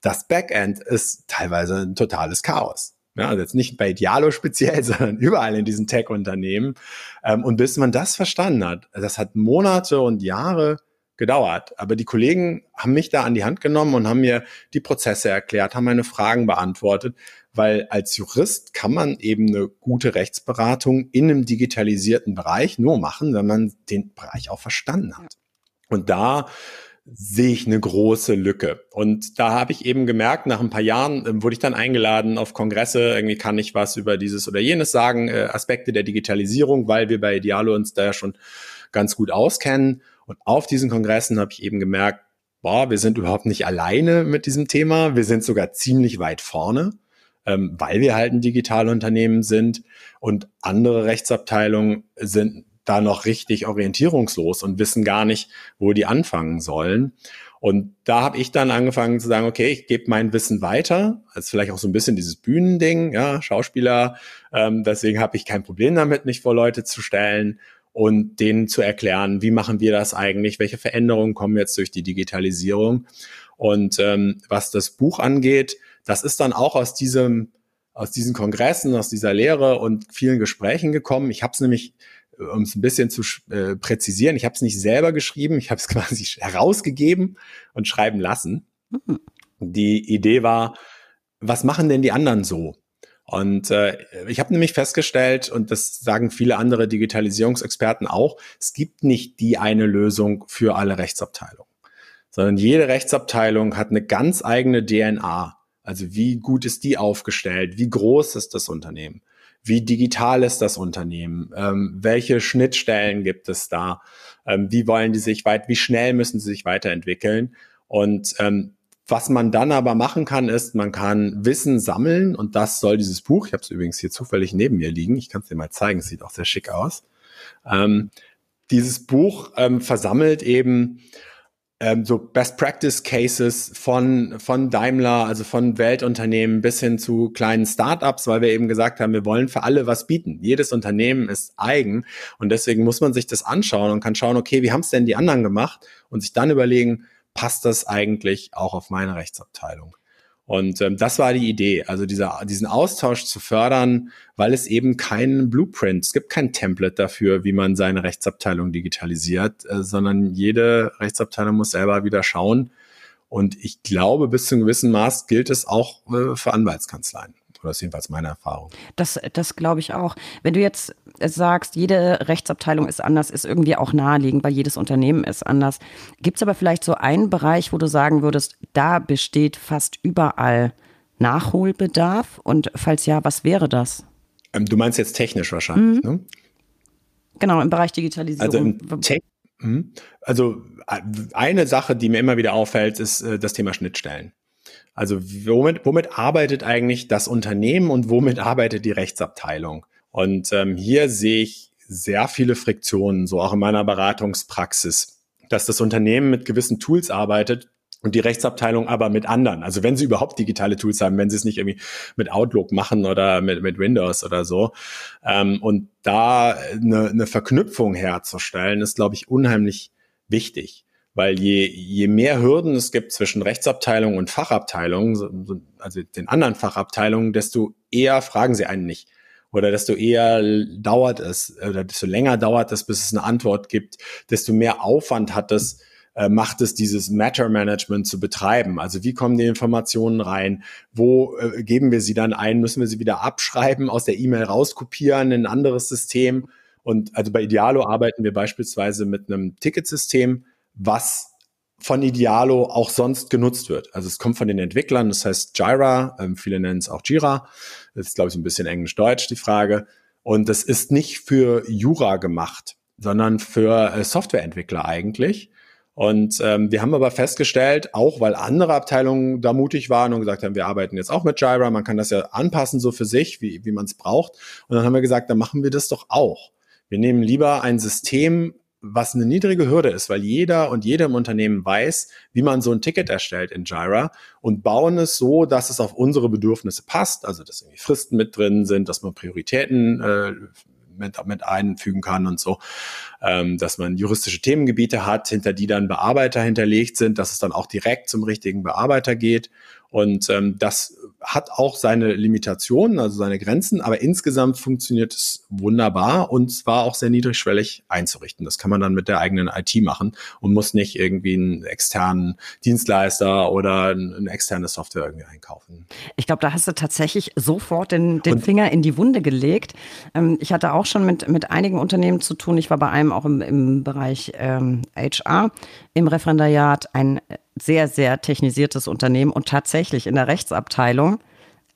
Das Backend ist teilweise ein totales Chaos. Ja, also jetzt nicht bei Dialo speziell, sondern überall in diesen Tech-Unternehmen. Ähm, und bis man das verstanden hat, das hat Monate und Jahre gedauert. Aber die Kollegen haben mich da an die Hand genommen und haben mir die Prozesse erklärt, haben meine Fragen beantwortet, weil als Jurist kann man eben eine gute Rechtsberatung in einem digitalisierten Bereich nur machen, wenn man den Bereich auch verstanden hat. Und da sehe ich eine große Lücke. Und da habe ich eben gemerkt, nach ein paar Jahren äh, wurde ich dann eingeladen auf Kongresse, irgendwie kann ich was über dieses oder jenes sagen, äh, Aspekte der Digitalisierung, weil wir bei Idealo uns da ja schon ganz gut auskennen. Und auf diesen Kongressen habe ich eben gemerkt, boah, wir sind überhaupt nicht alleine mit diesem Thema, wir sind sogar ziemlich weit vorne ähm, weil wir halt ein Digitalunternehmen sind und andere Rechtsabteilungen sind da noch richtig orientierungslos und wissen gar nicht, wo die anfangen sollen. Und da habe ich dann angefangen zu sagen, okay, ich gebe mein Wissen weiter. Das ist vielleicht auch so ein bisschen dieses Bühnending, ja, Schauspieler. Ähm, deswegen habe ich kein Problem damit, mich vor Leute zu stellen und denen zu erklären, wie machen wir das eigentlich, welche Veränderungen kommen jetzt durch die Digitalisierung. Und ähm, was das Buch angeht, das ist dann auch aus diesem, aus diesen Kongressen, aus dieser Lehre und vielen Gesprächen gekommen. Ich habe es nämlich, um es ein bisschen zu äh, präzisieren, ich habe es nicht selber geschrieben, ich habe es quasi herausgegeben und schreiben lassen. Mhm. Die Idee war, was machen denn die anderen so? Und äh, ich habe nämlich festgestellt, und das sagen viele andere Digitalisierungsexperten auch, es gibt nicht die eine Lösung für alle Rechtsabteilungen, sondern jede Rechtsabteilung hat eine ganz eigene DNA. Also wie gut ist die aufgestellt? Wie groß ist das Unternehmen? Wie digital ist das Unternehmen? Ähm, welche Schnittstellen gibt es da? Ähm, wie wollen die sich weit, wie schnell müssen sie sich weiterentwickeln? Und ähm, was man dann aber machen kann, ist, man kann Wissen sammeln und das soll dieses Buch, ich habe es übrigens hier zufällig neben mir liegen, ich kann es dir mal zeigen, sieht auch sehr schick aus. Ähm, dieses Buch ähm, versammelt eben ähm, so Best Practice Cases von, von Daimler, also von Weltunternehmen bis hin zu kleinen Startups, weil wir eben gesagt haben, wir wollen für alle was bieten. Jedes Unternehmen ist eigen und deswegen muss man sich das anschauen und kann schauen, okay, wie haben es denn die anderen gemacht und sich dann überlegen, passt das eigentlich auch auf meine Rechtsabteilung? Und ähm, das war die Idee, also dieser, diesen Austausch zu fördern, weil es eben keinen Blueprint, es gibt kein Template dafür, wie man seine Rechtsabteilung digitalisiert, äh, sondern jede Rechtsabteilung muss selber wieder schauen. Und ich glaube, bis zu einem gewissen Maß gilt es auch äh, für Anwaltskanzleien. Oder das ist jedenfalls meine Erfahrung. Das, das glaube ich auch. Wenn du jetzt sagst, jede Rechtsabteilung ist anders, ist irgendwie auch naheliegend, weil jedes Unternehmen ist anders. Gibt es aber vielleicht so einen Bereich, wo du sagen würdest, da besteht fast überall Nachholbedarf? Und falls ja, was wäre das? Ähm, du meinst jetzt technisch wahrscheinlich, mhm. ne? Genau, im Bereich Digitalisierung. Also im mhm. also äh, eine Sache, die mir immer wieder auffällt, ist äh, das Thema Schnittstellen. Also womit, womit arbeitet eigentlich das Unternehmen und womit arbeitet die Rechtsabteilung? Und ähm, hier sehe ich sehr viele Friktionen, so auch in meiner Beratungspraxis, dass das Unternehmen mit gewissen Tools arbeitet, und die Rechtsabteilung aber mit anderen. Also wenn sie überhaupt digitale Tools haben, wenn sie es nicht irgendwie mit Outlook machen oder mit, mit Windows oder so. Ähm, und da eine, eine Verknüpfung herzustellen, ist, glaube ich, unheimlich wichtig. Weil je, je mehr Hürden es gibt zwischen Rechtsabteilung und Fachabteilung, also den anderen Fachabteilungen, desto eher fragen sie einen nicht. Oder desto eher dauert es, oder desto länger dauert es, bis es eine Antwort gibt, desto mehr Aufwand hat es, äh, macht es, dieses Matter Management zu betreiben. Also wie kommen die Informationen rein? Wo äh, geben wir sie dann ein? Müssen wir sie wieder abschreiben, aus der E-Mail rauskopieren in ein anderes System? Und also bei Idealo arbeiten wir beispielsweise mit einem Ticketsystem, was von Idealo auch sonst genutzt wird. Also es kommt von den Entwicklern, das heißt Jira, ähm, viele nennen es auch Jira. Das ist, glaube ich, ein bisschen Englisch-Deutsch die Frage. Und das ist nicht für Jura gemacht, sondern für äh, Softwareentwickler eigentlich. Und ähm, wir haben aber festgestellt, auch weil andere Abteilungen da mutig waren und gesagt haben, wir arbeiten jetzt auch mit Jira, man kann das ja anpassen so für sich, wie, wie man es braucht. Und dann haben wir gesagt, dann machen wir das doch auch. Wir nehmen lieber ein System, was eine niedrige Hürde ist, weil jeder und jede im Unternehmen weiß, wie man so ein Ticket erstellt in Jira und bauen es so, dass es auf unsere Bedürfnisse passt, also dass irgendwie Fristen mit drin sind, dass man Prioritäten äh, mit, mit einfügen kann und so, ähm, dass man juristische Themengebiete hat, hinter die dann Bearbeiter hinterlegt sind, dass es dann auch direkt zum richtigen Bearbeiter geht und ähm, das hat auch seine Limitationen, also seine Grenzen, aber insgesamt funktioniert es wunderbar und zwar auch sehr niedrigschwellig einzurichten. Das kann man dann mit der eigenen IT machen und muss nicht irgendwie einen externen Dienstleister oder eine externe Software irgendwie einkaufen. Ich glaube, da hast du tatsächlich sofort den, den Finger in die Wunde gelegt. Ähm, ich hatte auch schon mit, mit einigen Unternehmen zu tun. Ich war bei einem auch im, im Bereich ähm, HR im Referendariat, ein sehr, sehr technisiertes Unternehmen und tatsächlich in der Rechtsabteilung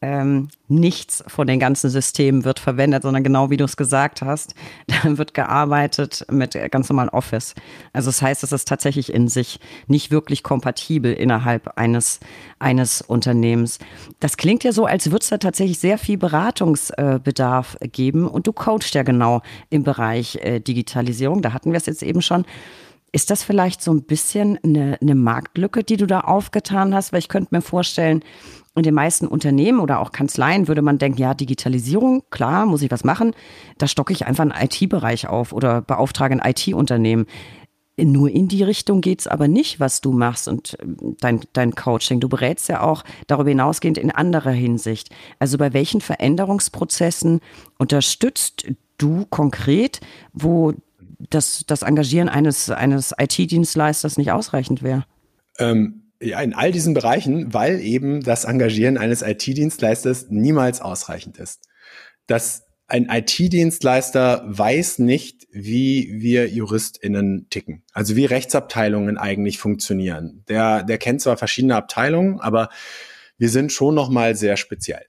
ähm, nichts von den ganzen Systemen wird verwendet, sondern genau wie du es gesagt hast, da wird gearbeitet mit ganz normalen Office. Also das heißt, es ist tatsächlich in sich nicht wirklich kompatibel innerhalb eines, eines Unternehmens. Das klingt ja so, als würde es da tatsächlich sehr viel Beratungsbedarf geben und du coachst ja genau im Bereich äh, Digitalisierung. Da hatten wir es jetzt eben schon. Ist das vielleicht so ein bisschen eine, eine Marktlücke, die du da aufgetan hast? Weil ich könnte mir vorstellen, in den meisten Unternehmen oder auch Kanzleien würde man denken, ja, Digitalisierung, klar, muss ich was machen. Da stocke ich einfach einen IT-Bereich auf oder beauftrage ein IT-Unternehmen. Nur in die Richtung geht's aber nicht, was du machst und ähm, dein, dein Coaching. Du berätst ja auch darüber hinausgehend in anderer Hinsicht. Also bei welchen Veränderungsprozessen unterstützt du konkret, wo das, das Engagieren eines, eines IT-Dienstleisters nicht ausreichend wäre? Ähm, ja, in all diesen Bereichen, weil eben das Engagieren eines IT-Dienstleisters niemals ausreichend ist. Das ein IT-Dienstleister weiß nicht, wie wir JuristInnen ticken. Also wie Rechtsabteilungen eigentlich funktionieren. Der, der kennt zwar verschiedene Abteilungen, aber wir sind schon nochmal sehr speziell.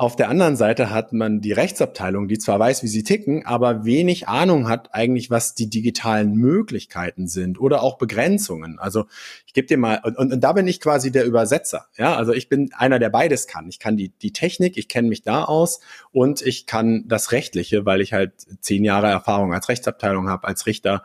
Auf der anderen Seite hat man die Rechtsabteilung, die zwar weiß, wie sie ticken, aber wenig Ahnung hat eigentlich, was die digitalen Möglichkeiten sind oder auch Begrenzungen. Also ich gebe dir mal, und, und, und, da bin ich quasi der Übersetzer. Ja, also ich bin einer, der beides kann. Ich kann die, die Technik, ich kenne mich da aus und ich kann das Rechtliche, weil ich halt zehn Jahre Erfahrung als Rechtsabteilung habe, als Richter.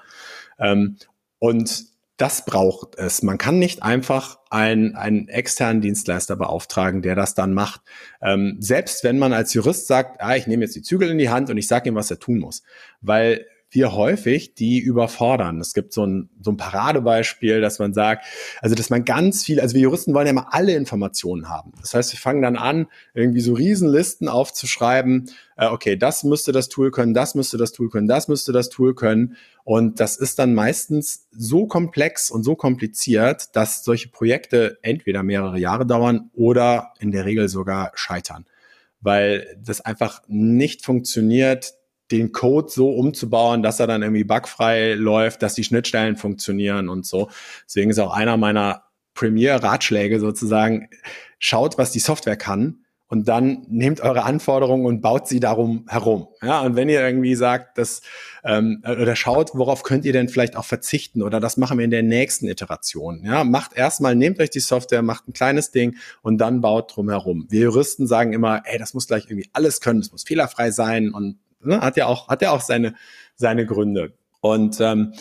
Ähm, und das braucht es. Man kann nicht einfach einen, einen externen Dienstleister beauftragen, der das dann macht. Ähm, selbst wenn man als Jurist sagt, ah, ich nehme jetzt die Zügel in die Hand und ich sage ihm, was er tun muss. Weil wir häufig die überfordern. Es gibt so ein, so ein Paradebeispiel, dass man sagt, also dass man ganz viel, also wir Juristen wollen ja immer alle Informationen haben. Das heißt, wir fangen dann an, irgendwie so Riesenlisten aufzuschreiben, äh, okay, das müsste das Tool können, das müsste das Tool können, das müsste das Tool können. Und das ist dann meistens so komplex und so kompliziert, dass solche Projekte entweder mehrere Jahre dauern oder in der Regel sogar scheitern. Weil das einfach nicht funktioniert, den Code so umzubauen, dass er dann irgendwie bugfrei läuft, dass die Schnittstellen funktionieren und so. Deswegen ist auch einer meiner Premier-Ratschläge sozusagen, schaut, was die Software kann und dann nehmt eure Anforderungen und baut sie darum herum. Ja, und wenn ihr irgendwie sagt, dass ähm, oder schaut, worauf könnt ihr denn vielleicht auch verzichten oder das machen wir in der nächsten Iteration. Ja, macht erstmal, nehmt euch die Software, macht ein kleines Ding und dann baut drum herum. Wir Juristen sagen immer, ey, das muss gleich irgendwie alles können, es muss fehlerfrei sein und ne, hat ja auch hat ja auch seine seine Gründe. Und ähm,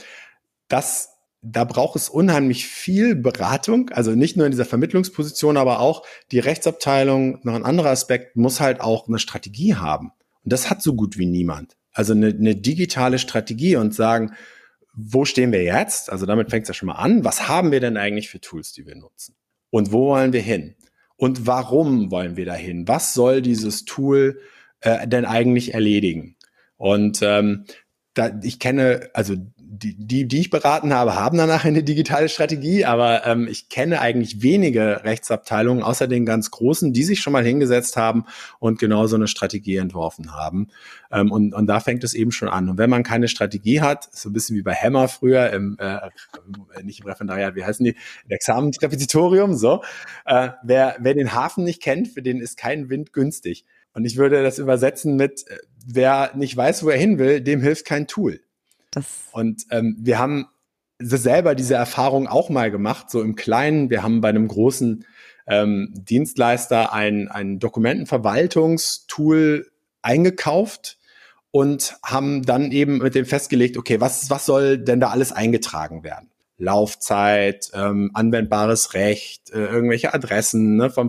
das da braucht es unheimlich viel Beratung, also nicht nur in dieser Vermittlungsposition, aber auch die Rechtsabteilung, noch ein anderer Aspekt, muss halt auch eine Strategie haben. Und das hat so gut wie niemand. Also eine, eine digitale Strategie und sagen, wo stehen wir jetzt? Also damit fängt es ja schon mal an. Was haben wir denn eigentlich für Tools, die wir nutzen? Und wo wollen wir hin? Und warum wollen wir dahin? Was soll dieses Tool äh, denn eigentlich erledigen? Und ähm, da, ich kenne, also die, die, die ich beraten habe, haben danach eine digitale Strategie, aber ähm, ich kenne eigentlich wenige Rechtsabteilungen, außer den ganz großen, die sich schon mal hingesetzt haben und genau so eine Strategie entworfen haben. Ähm, und, und da fängt es eben schon an. Und wenn man keine Strategie hat, so ein bisschen wie bei Hammer früher, im, äh, nicht im Referendariat, wie heißen die, im Examensrepetitorium, so, äh, wer, wer den Hafen nicht kennt, für den ist kein Wind günstig. Und ich würde das übersetzen mit, äh, wer nicht weiß, wo er hin will, dem hilft kein Tool. Das und ähm, wir haben selber diese Erfahrung auch mal gemacht, so im Kleinen. Wir haben bei einem großen ähm, Dienstleister ein, ein Dokumentenverwaltungstool eingekauft und haben dann eben mit dem festgelegt, okay, was, was soll denn da alles eingetragen werden? Laufzeit, ähm, anwendbares Recht, äh, irgendwelche Adressen ne, vom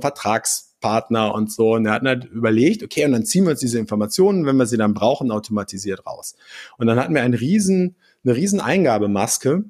Vertragspartner und so. Und er hat halt überlegt, okay, und dann ziehen wir uns diese Informationen, wenn wir sie dann brauchen, automatisiert raus. Und dann hatten wir einen riesen, eine riesen Eingabemaske.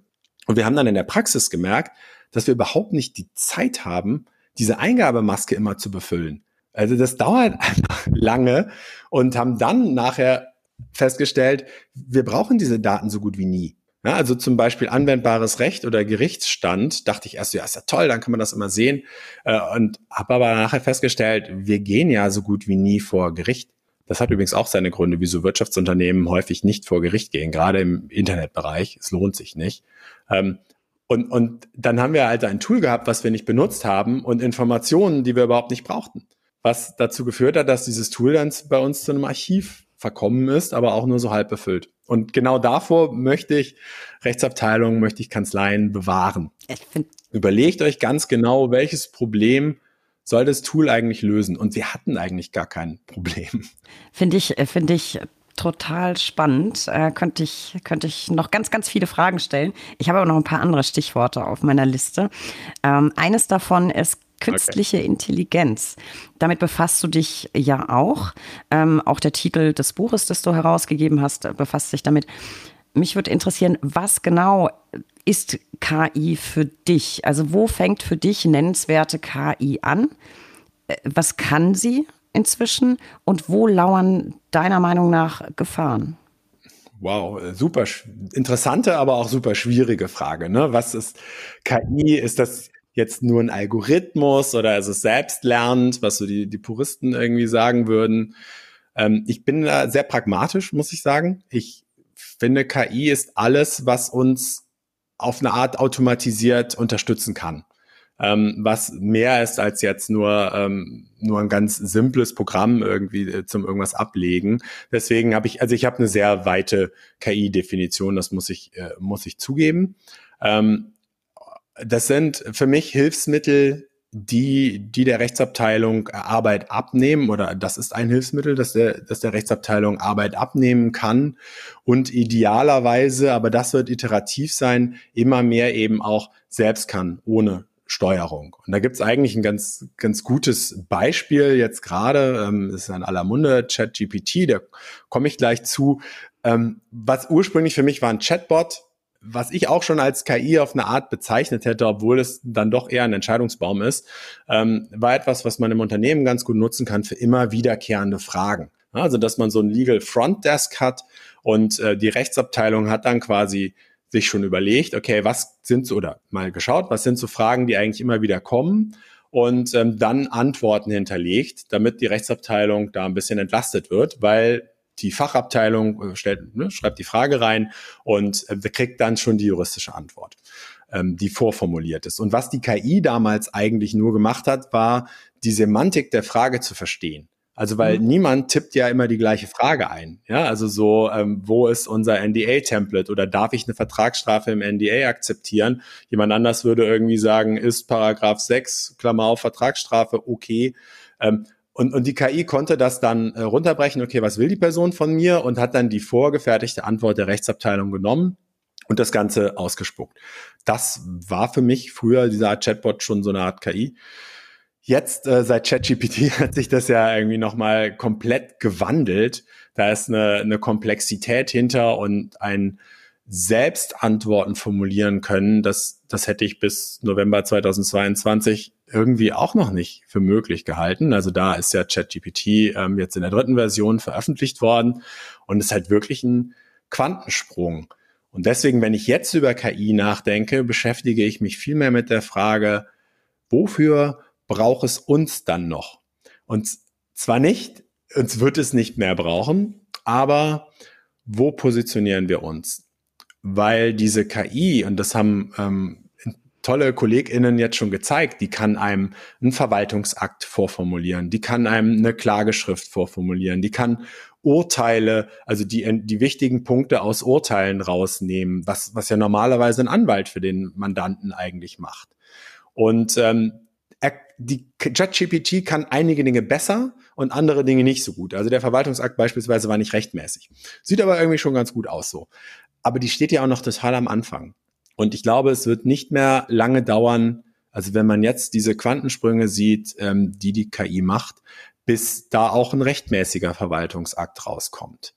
Und wir haben dann in der Praxis gemerkt, dass wir überhaupt nicht die Zeit haben, diese Eingabemaske immer zu befüllen. Also das dauert einfach lange und haben dann nachher festgestellt, wir brauchen diese Daten so gut wie nie. Ja, also zum Beispiel anwendbares Recht oder Gerichtsstand, dachte ich erst, ja, ist ja toll, dann kann man das immer sehen. Äh, und habe aber nachher festgestellt, wir gehen ja so gut wie nie vor Gericht. Das hat übrigens auch seine Gründe, wieso Wirtschaftsunternehmen häufig nicht vor Gericht gehen, gerade im Internetbereich. Es lohnt sich nicht. Ähm, und, und dann haben wir halt ein Tool gehabt, was wir nicht benutzt haben und Informationen, die wir überhaupt nicht brauchten. Was dazu geführt hat, dass dieses Tool dann bei uns zu einem Archiv verkommen ist, aber auch nur so halb befüllt. Und genau davor möchte ich Rechtsabteilungen, möchte ich Kanzleien bewahren. Überlegt euch ganz genau, welches Problem soll das Tool eigentlich lösen? Und wir hatten eigentlich gar kein Problem. Finde ich, äh, finde ich total spannend. Äh, könnte ich, könnte ich noch ganz, ganz viele Fragen stellen. Ich habe aber noch ein paar andere Stichworte auf meiner Liste. Ähm, eines davon ist Künstliche okay. Intelligenz. Damit befasst du dich ja auch. Ähm, auch der Titel des Buches, das du herausgegeben hast, befasst sich damit. Mich würde interessieren, was genau ist KI für dich? Also wo fängt für dich nennenswerte KI an? Äh, was kann sie inzwischen und wo lauern deiner Meinung nach Gefahren? Wow, äh, super interessante, aber auch super schwierige Frage. Ne? Was ist KI? Ist das jetzt nur ein Algorithmus oder ist es selbstlernend, was so die, die Puristen irgendwie sagen würden. Ähm, ich bin da sehr pragmatisch, muss ich sagen. Ich finde, KI ist alles, was uns auf eine Art automatisiert unterstützen kann. Ähm, was mehr ist als jetzt nur, ähm, nur ein ganz simples Programm irgendwie äh, zum irgendwas ablegen. Deswegen habe ich, also ich habe eine sehr weite KI-Definition, das muss ich, äh, muss ich zugeben. Ähm, das sind für mich Hilfsmittel, die, die der Rechtsabteilung Arbeit abnehmen oder das ist ein Hilfsmittel, das der, das der Rechtsabteilung Arbeit abnehmen kann und idealerweise, aber das wird iterativ sein, immer mehr eben auch selbst kann, ohne Steuerung. Und da gibt's eigentlich ein ganz, ganz gutes Beispiel jetzt gerade, ähm, ist in aller Munde, ChatGPT, da komme ich gleich zu. Ähm, was ursprünglich für mich war ein Chatbot, was ich auch schon als KI auf eine Art bezeichnet hätte, obwohl es dann doch eher ein Entscheidungsbaum ist, ähm, war etwas, was man im Unternehmen ganz gut nutzen kann für immer wiederkehrende Fragen. Also, dass man so ein Legal Front Desk hat und äh, die Rechtsabteilung hat dann quasi sich schon überlegt, okay, was sind so, oder mal geschaut, was sind so Fragen, die eigentlich immer wieder kommen und ähm, dann Antworten hinterlegt, damit die Rechtsabteilung da ein bisschen entlastet wird, weil die Fachabteilung äh, stellt, ne, schreibt die Frage rein und äh, kriegt dann schon die juristische Antwort, ähm, die vorformuliert ist. Und was die KI damals eigentlich nur gemacht hat, war die Semantik der Frage zu verstehen. Also weil mhm. niemand tippt ja immer die gleiche Frage ein. Ja, also so, ähm, wo ist unser NDA-Template oder darf ich eine Vertragsstrafe im NDA akzeptieren? Jemand anders würde irgendwie sagen, ist Paragraph 6, Klammer auf, Vertragsstrafe, okay. Ähm, und, und die KI konnte das dann äh, runterbrechen, okay, was will die Person von mir? Und hat dann die vorgefertigte Antwort der Rechtsabteilung genommen und das Ganze ausgespuckt. Das war für mich früher dieser Art Chatbot schon so eine Art KI. Jetzt äh, seit ChatGPT hat sich das ja irgendwie nochmal komplett gewandelt. Da ist eine, eine Komplexität hinter und ein Selbstantworten formulieren können. Das, das hätte ich bis November 2022 irgendwie auch noch nicht für möglich gehalten. Also da ist ja ChatGPT ähm, jetzt in der dritten Version veröffentlicht worden und ist halt wirklich ein Quantensprung. Und deswegen, wenn ich jetzt über KI nachdenke, beschäftige ich mich viel mehr mit der Frage, wofür braucht es uns dann noch? Und zwar nicht, uns wird es nicht mehr brauchen, aber wo positionieren wir uns? Weil diese KI, und das haben ähm, tolle KollegInnen jetzt schon gezeigt, die kann einem einen Verwaltungsakt vorformulieren, die kann einem eine Klageschrift vorformulieren, die kann Urteile, also die, die wichtigen Punkte aus Urteilen rausnehmen, was, was ja normalerweise ein Anwalt für den Mandanten eigentlich macht. Und ähm, die ChatGPT kann einige Dinge besser und andere Dinge nicht so gut. Also der Verwaltungsakt beispielsweise war nicht rechtmäßig. Sieht aber irgendwie schon ganz gut aus so. Aber die steht ja auch noch total am Anfang. Und ich glaube, es wird nicht mehr lange dauern, also wenn man jetzt diese Quantensprünge sieht, ähm, die die KI macht, bis da auch ein rechtmäßiger Verwaltungsakt rauskommt.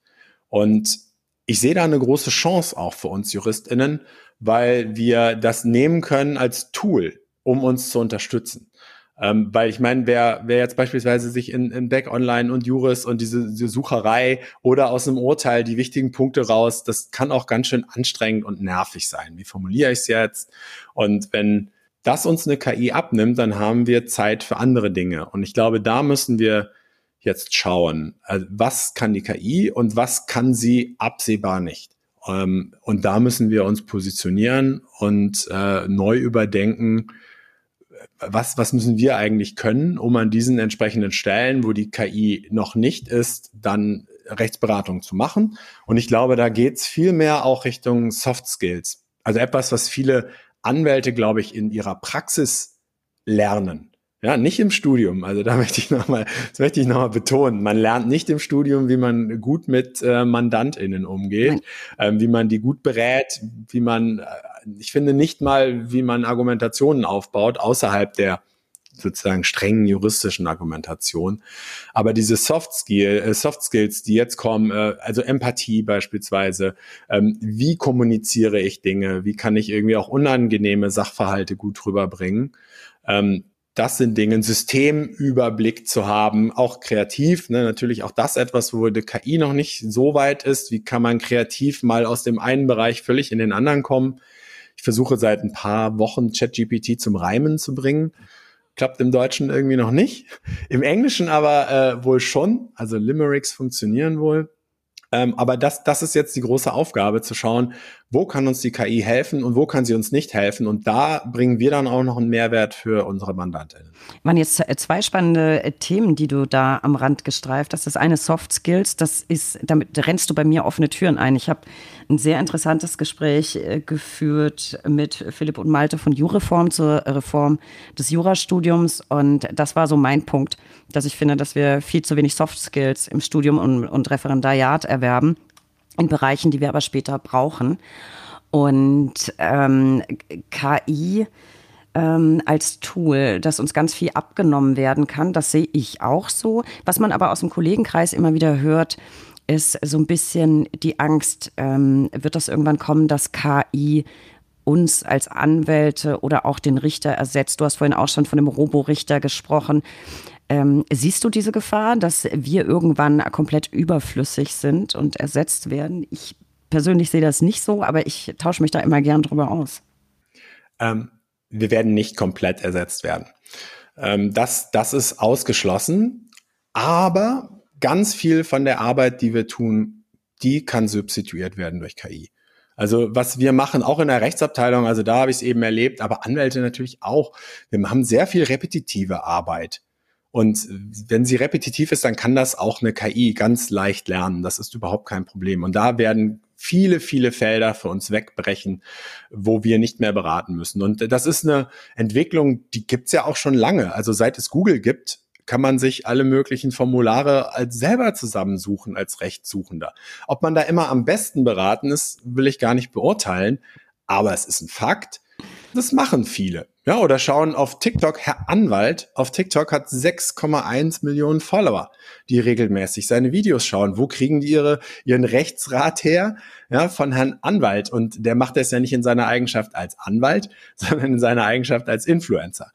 Und ich sehe da eine große Chance auch für uns JuristInnen, weil wir das nehmen können als Tool, um uns zu unterstützen. Ähm, weil ich meine, wer, wer jetzt beispielsweise sich in, in Back Online und Juris und diese, diese Sucherei oder aus einem Urteil die wichtigen Punkte raus, das kann auch ganz schön anstrengend und nervig sein. Wie formuliere ich es jetzt? Und wenn das uns eine KI abnimmt, dann haben wir Zeit für andere Dinge. Und ich glaube, da müssen wir jetzt schauen, also was kann die KI und was kann sie absehbar nicht. Ähm, und da müssen wir uns positionieren und äh, neu überdenken, was, was müssen wir eigentlich können, um an diesen entsprechenden Stellen, wo die KI noch nicht ist, dann Rechtsberatung zu machen. Und ich glaube, da geht's viel mehr auch Richtung Soft Skills. Also etwas, was viele Anwälte, glaube ich, in ihrer Praxis lernen. Ja, nicht im Studium. Also da möchte ich nochmal, das möchte ich nochmal betonen. Man lernt nicht im Studium, wie man gut mit äh, MandantInnen umgeht, ähm, wie man die gut berät, wie man, äh, ich finde nicht mal, wie man Argumentationen aufbaut, außerhalb der sozusagen strengen juristischen Argumentation. Aber diese Soft, Skill, äh, Soft Skills, die jetzt kommen, äh, also Empathie beispielsweise, ähm, wie kommuniziere ich Dinge, wie kann ich irgendwie auch unangenehme Sachverhalte gut rüberbringen, ähm, das sind Dinge, einen Systemüberblick zu haben, auch kreativ, ne, natürlich auch das etwas, wo die KI noch nicht so weit ist. Wie kann man kreativ mal aus dem einen Bereich völlig in den anderen kommen? Ich versuche seit ein paar Wochen ChatGPT zum Reimen zu bringen. Klappt im Deutschen irgendwie noch nicht. Im Englischen aber äh, wohl schon. Also Limericks funktionieren wohl. Ähm, aber das, das ist jetzt die große Aufgabe, zu schauen, wo kann uns die KI helfen und wo kann sie uns nicht helfen. Und da bringen wir dann auch noch einen Mehrwert für unsere Mandantinnen. Waren jetzt zwei spannende äh, Themen, die du da am Rand gestreift hast. Das eine Soft Skills, das ist, damit rennst du bei mir offene Türen ein. Ich habe ein sehr interessantes Gespräch äh, geführt mit Philipp und Malte von Jureform zur Reform des Jurastudiums. Und das war so mein Punkt, dass ich finde, dass wir viel zu wenig Soft Skills im Studium und, und Referendariat erwerben in Bereichen, die wir aber später brauchen. Und ähm, KI ähm, als Tool, dass uns ganz viel abgenommen werden kann. Das sehe ich auch so. Was man aber aus dem Kollegenkreis immer wieder hört, ist so ein bisschen die Angst, ähm, wird das irgendwann kommen, dass KI uns als Anwälte oder auch den Richter ersetzt. Du hast vorhin auch schon von dem Roborichter gesprochen. Ähm, siehst du diese Gefahr, dass wir irgendwann komplett überflüssig sind und ersetzt werden? Ich persönlich sehe das nicht so, aber ich tausche mich da immer gern drüber aus. Ähm, wir werden nicht komplett ersetzt werden. Ähm, das, das ist ausgeschlossen, aber ganz viel von der Arbeit, die wir tun, die kann substituiert werden durch KI. Also was wir machen, auch in der Rechtsabteilung, also da habe ich es eben erlebt, aber Anwälte natürlich auch. Wir haben sehr viel repetitive Arbeit. Und wenn sie repetitiv ist, dann kann das auch eine KI ganz leicht lernen. Das ist überhaupt kein Problem. Und da werden viele, viele Felder für uns wegbrechen, wo wir nicht mehr beraten müssen. Und das ist eine Entwicklung, die gibt's ja auch schon lange. Also seit es Google gibt, kann man sich alle möglichen Formulare als selber zusammensuchen als Rechtssuchender. Ob man da immer am besten beraten ist, will ich gar nicht beurteilen. Aber es ist ein Fakt. Das machen viele. Ja, oder schauen auf TikTok, Herr Anwalt auf TikTok hat 6,1 Millionen Follower, die regelmäßig seine Videos schauen. Wo kriegen die ihre, ihren Rechtsrat her? Ja, von Herrn Anwalt. Und der macht das ja nicht in seiner Eigenschaft als Anwalt, sondern in seiner Eigenschaft als Influencer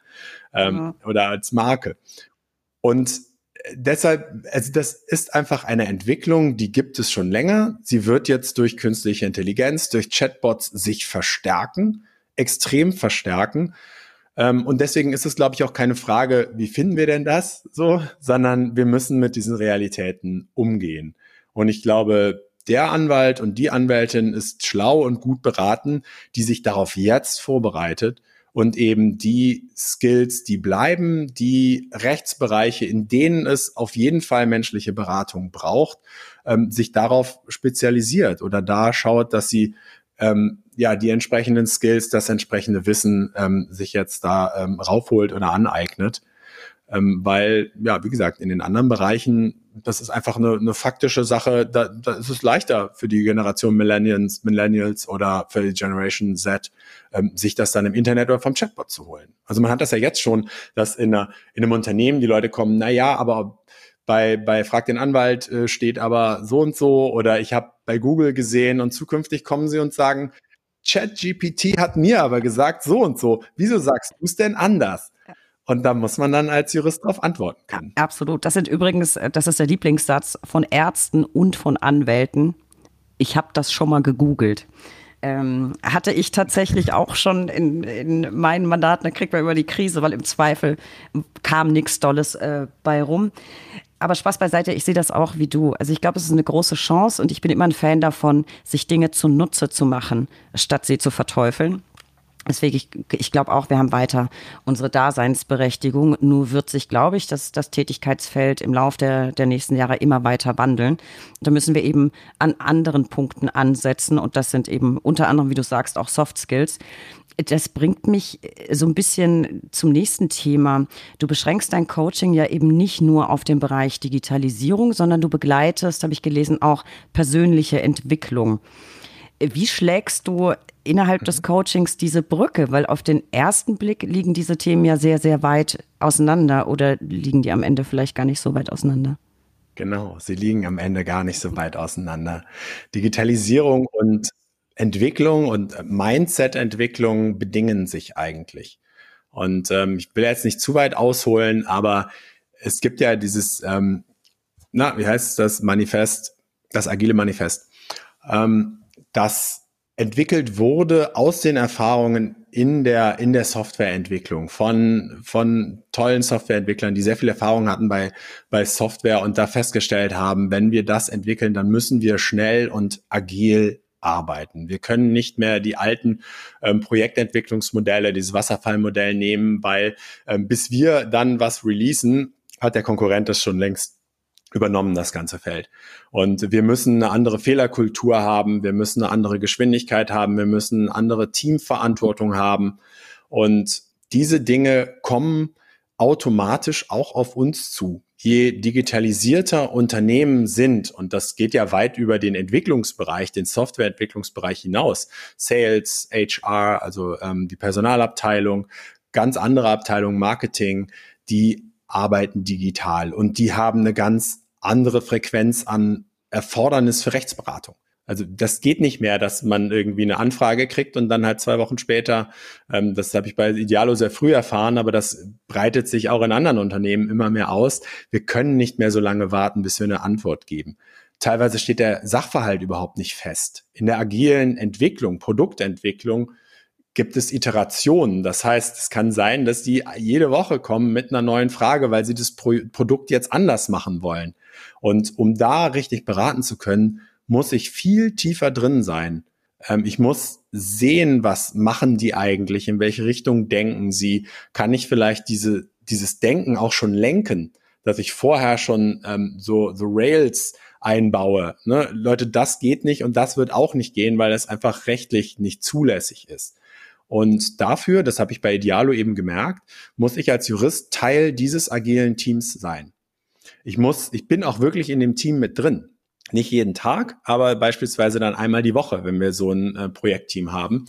ähm, ja. oder als Marke. Und deshalb, also das ist einfach eine Entwicklung, die gibt es schon länger. Sie wird jetzt durch künstliche Intelligenz, durch Chatbots sich verstärken, extrem verstärken. Ähm, und deswegen ist es, glaube ich, auch keine Frage, wie finden wir denn das so, sondern wir müssen mit diesen Realitäten umgehen. Und ich glaube, der Anwalt und die Anwältin ist schlau und gut beraten, die sich darauf jetzt vorbereitet und eben die Skills, die bleiben, die Rechtsbereiche, in denen es auf jeden Fall menschliche Beratung braucht, ähm, sich darauf spezialisiert oder da schaut, dass sie ähm, ja die entsprechenden Skills, das entsprechende Wissen ähm, sich jetzt da ähm, raufholt oder aneignet. Ähm, weil, ja, wie gesagt, in den anderen Bereichen, das ist einfach eine, eine faktische Sache, da, da ist es leichter für die Generation Millennials, Millennials oder für die Generation Z, ähm, sich das dann im Internet oder vom Chatbot zu holen. Also man hat das ja jetzt schon, dass in, einer, in einem Unternehmen die Leute kommen, na ja, aber bei, bei Frag den Anwalt äh, steht aber so und so oder ich habe bei Google gesehen und zukünftig kommen sie und sagen, ChatGPT hat mir aber gesagt so und so. Wieso sagst du es denn anders? Und da muss man dann als Jurist darauf antworten können. Absolut. Das sind übrigens, äh, das ist der Lieblingssatz von Ärzten und von Anwälten. Ich habe das schon mal gegoogelt. Ähm, hatte ich tatsächlich auch schon in, in meinen Mandaten, da kriegt man über die Krise, weil im Zweifel kam nichts Dolles äh, bei rum. Aber Spaß beiseite, ich sehe das auch wie du. Also ich glaube, es ist eine große Chance und ich bin immer ein Fan davon, sich Dinge zunutze zu machen, statt sie zu verteufeln. Deswegen, ich, ich glaube auch, wir haben weiter unsere Daseinsberechtigung. Nur wird sich, glaube ich, das, das Tätigkeitsfeld im Laufe der, der nächsten Jahre immer weiter wandeln. Da müssen wir eben an anderen Punkten ansetzen. Und das sind eben unter anderem, wie du sagst, auch Soft Skills. Das bringt mich so ein bisschen zum nächsten Thema. Du beschränkst dein Coaching ja eben nicht nur auf den Bereich Digitalisierung, sondern du begleitest, habe ich gelesen, auch persönliche Entwicklung. Wie schlägst du innerhalb des mhm. Coachings diese Brücke? Weil auf den ersten Blick liegen diese Themen ja sehr, sehr weit auseinander oder liegen die am Ende vielleicht gar nicht so weit auseinander? Genau, sie liegen am Ende gar nicht so weit auseinander. Digitalisierung und Entwicklung und Mindset-Entwicklung bedingen sich eigentlich. Und ähm, ich will jetzt nicht zu weit ausholen, aber es gibt ja dieses, ähm, na, wie heißt das Manifest, das agile Manifest. Ähm, das entwickelt wurde aus den Erfahrungen in der, in der Softwareentwicklung von, von tollen Softwareentwicklern, die sehr viel Erfahrung hatten bei, bei Software und da festgestellt haben, wenn wir das entwickeln, dann müssen wir schnell und agil arbeiten. Wir können nicht mehr die alten ähm, Projektentwicklungsmodelle, dieses Wasserfallmodell nehmen, weil ähm, bis wir dann was releasen, hat der Konkurrent das schon längst übernommen, das ganze Feld. Und wir müssen eine andere Fehlerkultur haben, wir müssen eine andere Geschwindigkeit haben, wir müssen eine andere Teamverantwortung haben. Und diese Dinge kommen automatisch auch auf uns zu. Je digitalisierter Unternehmen sind, und das geht ja weit über den Entwicklungsbereich, den Softwareentwicklungsbereich hinaus, Sales, HR, also ähm, die Personalabteilung, ganz andere Abteilungen, Marketing, die arbeiten digital und die haben eine ganz andere Frequenz an Erfordernis für Rechtsberatung. Also das geht nicht mehr, dass man irgendwie eine Anfrage kriegt und dann halt zwei Wochen später, ähm, das habe ich bei Idealo sehr früh erfahren, aber das breitet sich auch in anderen Unternehmen immer mehr aus. Wir können nicht mehr so lange warten, bis wir eine Antwort geben. Teilweise steht der Sachverhalt überhaupt nicht fest. In der agilen Entwicklung, Produktentwicklung, gibt es Iterationen. Das heißt, es kann sein, dass die jede Woche kommen mit einer neuen Frage, weil sie das Pro Produkt jetzt anders machen wollen. Und um da richtig beraten zu können, muss ich viel tiefer drin sein. Ähm, ich muss sehen, was machen die eigentlich, in welche Richtung denken sie. Kann ich vielleicht diese, dieses Denken auch schon lenken, dass ich vorher schon ähm, so, so Rails einbaue. Ne? Leute, das geht nicht und das wird auch nicht gehen, weil es einfach rechtlich nicht zulässig ist. Und dafür, das habe ich bei Idealo eben gemerkt, muss ich als Jurist Teil dieses agilen Teams sein. Ich muss, ich bin auch wirklich in dem Team mit drin. Nicht jeden Tag, aber beispielsweise dann einmal die Woche, wenn wir so ein äh, Projektteam haben.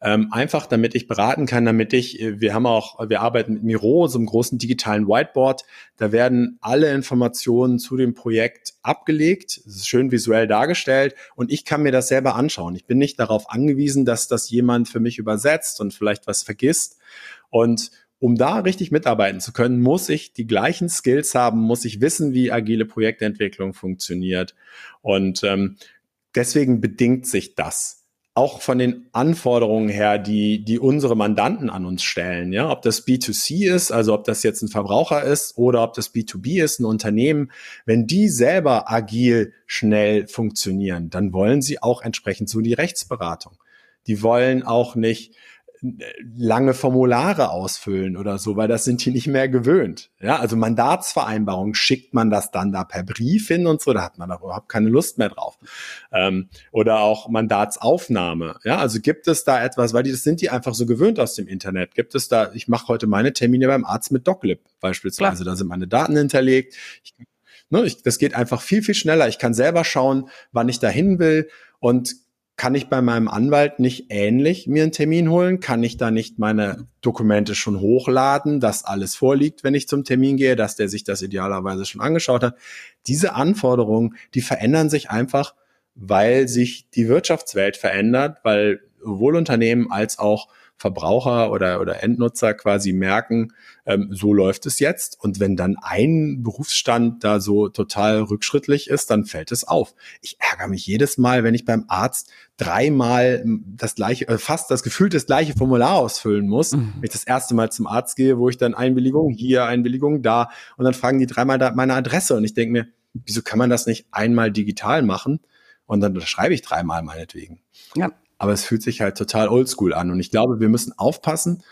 Ähm, einfach damit ich beraten kann, damit ich, äh, wir haben auch, wir arbeiten mit Miro, so einem großen digitalen Whiteboard. Da werden alle Informationen zu dem Projekt abgelegt. Es ist schön visuell dargestellt und ich kann mir das selber anschauen. Ich bin nicht darauf angewiesen, dass das jemand für mich übersetzt und vielleicht was vergisst. Und um da richtig mitarbeiten zu können, muss ich die gleichen Skills haben, muss ich wissen, wie agile Projektentwicklung funktioniert. Und ähm, deswegen bedingt sich das auch von den Anforderungen her, die, die unsere Mandanten an uns stellen, ja, ob das B2C ist, also ob das jetzt ein Verbraucher ist oder ob das B2B ist, ein Unternehmen, wenn die selber agil schnell funktionieren, dann wollen sie auch entsprechend so die Rechtsberatung. Die wollen auch nicht lange Formulare ausfüllen oder so, weil das sind die nicht mehr gewöhnt. Ja, also Mandatsvereinbarung schickt man das dann da per Brief hin und so, da hat man da überhaupt keine Lust mehr drauf. Ähm, oder auch Mandatsaufnahme. Ja, also gibt es da etwas, weil die, das sind die einfach so gewöhnt aus dem Internet. Gibt es da, ich mache heute meine Termine beim Arzt mit DocLib beispielsweise, Klar. da sind meine Daten hinterlegt. Ich, ne, ich, das geht einfach viel, viel schneller. Ich kann selber schauen, wann ich da hin will und kann ich bei meinem Anwalt nicht ähnlich mir einen Termin holen? Kann ich da nicht meine Dokumente schon hochladen, dass alles vorliegt, wenn ich zum Termin gehe, dass der sich das idealerweise schon angeschaut hat? Diese Anforderungen, die verändern sich einfach, weil sich die Wirtschaftswelt verändert, weil sowohl Unternehmen als auch Verbraucher oder, oder Endnutzer quasi merken, ähm, so läuft es jetzt. Und wenn dann ein Berufsstand da so total rückschrittlich ist, dann fällt es auf. Ich ärgere mich jedes Mal, wenn ich beim Arzt dreimal das gleiche, äh, fast das gefühlt das gleiche Formular ausfüllen muss. Mhm. Wenn ich das erste Mal zum Arzt gehe, wo ich dann Einwilligung hier, Einwilligung da und dann fragen die dreimal da meine Adresse und ich denke mir, wieso kann man das nicht einmal digital machen? Und dann schreibe ich dreimal meinetwegen. Ja aber es fühlt sich halt total oldschool an. Und ich glaube, wir müssen aufpassen,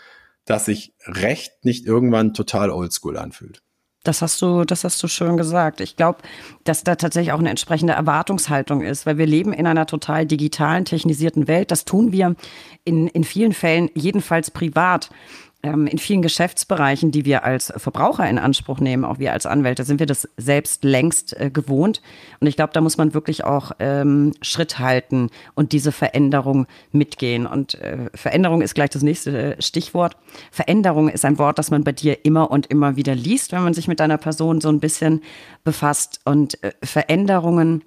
dass sich Recht nicht irgendwann total oldschool anfühlt. Das hast du, das hast du schön gesagt. Ich glaube, dass da tatsächlich auch eine entsprechende Erwartungshaltung ist, weil wir leben in einer total digitalen, technisierten Welt. Das tun wir in, in vielen Fällen, jedenfalls privat in vielen Geschäftsbereichen, die wir als Verbraucher in Anspruch nehmen, auch wir als Anwälte, sind wir das selbst längst äh, gewohnt. Und ich glaube, da muss man wirklich auch ähm, Schritt halten und diese Veränderung mitgehen. Und äh, Veränderung ist gleich das nächste äh, Stichwort. Veränderung ist ein Wort, das man bei dir immer und immer wieder liest, wenn man sich mit deiner Person so ein bisschen befasst. Und äh, Veränderungen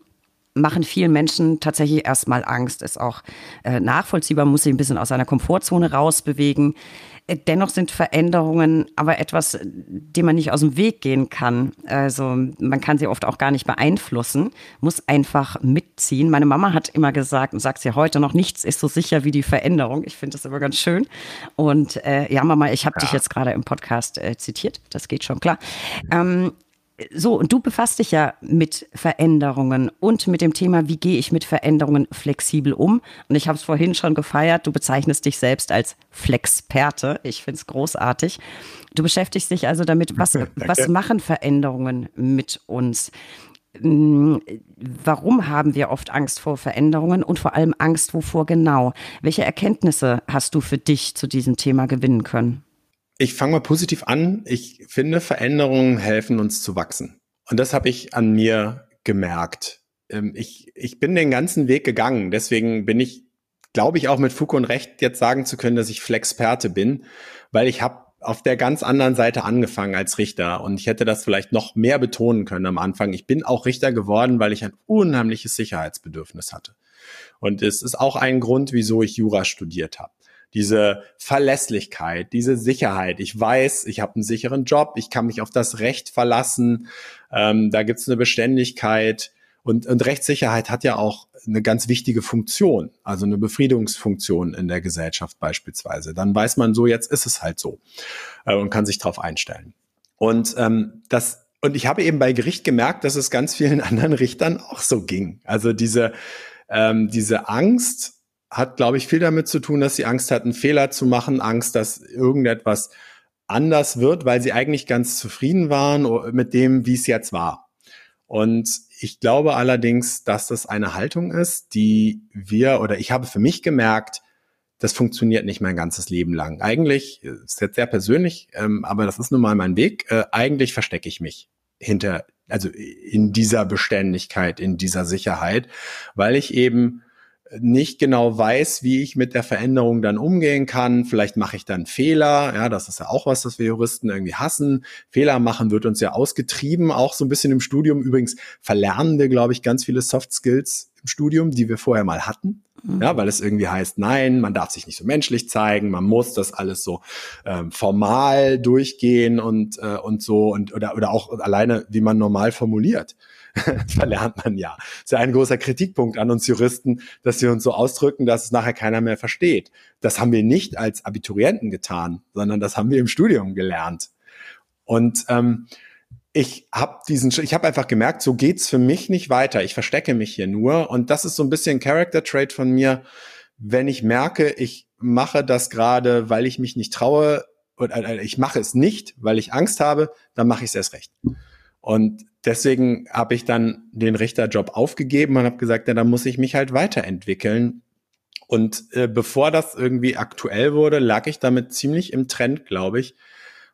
machen vielen Menschen tatsächlich erstmal Angst, ist auch äh, nachvollziehbar, muss sich ein bisschen aus seiner Komfortzone rausbewegen. Dennoch sind Veränderungen aber etwas, dem man nicht aus dem Weg gehen kann. Also man kann sie oft auch gar nicht beeinflussen, muss einfach mitziehen. Meine Mama hat immer gesagt und sagt sie heute noch, nichts ist so sicher wie die Veränderung. Ich finde das immer ganz schön. Und äh, ja, Mama, ich habe ja. dich jetzt gerade im Podcast äh, zitiert. Das geht schon klar. Ähm, so, und du befasst dich ja mit Veränderungen und mit dem Thema, wie gehe ich mit Veränderungen flexibel um? Und ich habe es vorhin schon gefeiert, du bezeichnest dich selbst als Flexperte. Ich finde es großartig. Du beschäftigst dich also damit, was, was machen Veränderungen mit uns? Hm, warum haben wir oft Angst vor Veränderungen und vor allem Angst wovor genau? Welche Erkenntnisse hast du für dich zu diesem Thema gewinnen können? Ich fange mal positiv an. Ich finde, Veränderungen helfen uns zu wachsen. Und das habe ich an mir gemerkt. Ähm, ich, ich bin den ganzen Weg gegangen. Deswegen bin ich, glaube ich, auch mit Foucault und Recht jetzt sagen zu können, dass ich Flexperte bin, weil ich habe auf der ganz anderen Seite angefangen als Richter und ich hätte das vielleicht noch mehr betonen können am Anfang. Ich bin auch Richter geworden, weil ich ein unheimliches Sicherheitsbedürfnis hatte. Und es ist auch ein Grund, wieso ich Jura studiert habe. Diese Verlässlichkeit, diese Sicherheit. Ich weiß, ich habe einen sicheren Job, ich kann mich auf das Recht verlassen, ähm, da gibt es eine Beständigkeit. Und, und Rechtssicherheit hat ja auch eine ganz wichtige Funktion, also eine Befriedungsfunktion in der Gesellschaft beispielsweise. Dann weiß man so, jetzt ist es halt so äh, und kann sich darauf einstellen. Und ähm, das und ich habe eben bei Gericht gemerkt, dass es ganz vielen anderen Richtern auch so ging. Also diese ähm, diese Angst hat, glaube ich, viel damit zu tun, dass sie Angst hatten, Fehler zu machen, Angst, dass irgendetwas anders wird, weil sie eigentlich ganz zufrieden waren mit dem, wie es jetzt war. Und ich glaube allerdings, dass das eine Haltung ist, die wir oder ich habe für mich gemerkt, das funktioniert nicht mein ganzes Leben lang. Eigentlich, ist jetzt sehr persönlich, ähm, aber das ist nun mal mein Weg, äh, eigentlich verstecke ich mich hinter, also in dieser Beständigkeit, in dieser Sicherheit, weil ich eben nicht genau weiß, wie ich mit der Veränderung dann umgehen kann. Vielleicht mache ich dann Fehler. Ja, das ist ja auch was, das wir Juristen irgendwie hassen. Fehler machen wird uns ja ausgetrieben, auch so ein bisschen im Studium. Übrigens verlernen wir, glaube ich, ganz viele Soft Skills im Studium, die wir vorher mal hatten. Mhm. Ja, weil es irgendwie heißt, nein, man darf sich nicht so menschlich zeigen, man muss das alles so ähm, formal durchgehen und äh, und so und oder oder auch alleine, wie man normal formuliert. verlernt man ja. Das ist ja ein großer Kritikpunkt an uns Juristen, dass wir uns so ausdrücken, dass es nachher keiner mehr versteht. Das haben wir nicht als Abiturienten getan, sondern das haben wir im Studium gelernt. Und ähm, ich habe diesen, ich habe einfach gemerkt, so geht's für mich nicht weiter. Ich verstecke mich hier nur und das ist so ein bisschen Character Trait von mir, wenn ich merke, ich mache das gerade, weil ich mich nicht traue oder äh, ich mache es nicht, weil ich Angst habe, dann mache ich es erst recht. Und deswegen habe ich dann den Richterjob aufgegeben und habe gesagt, ja, da muss ich mich halt weiterentwickeln. Und äh, bevor das irgendwie aktuell wurde, lag ich damit ziemlich im Trend, glaube ich.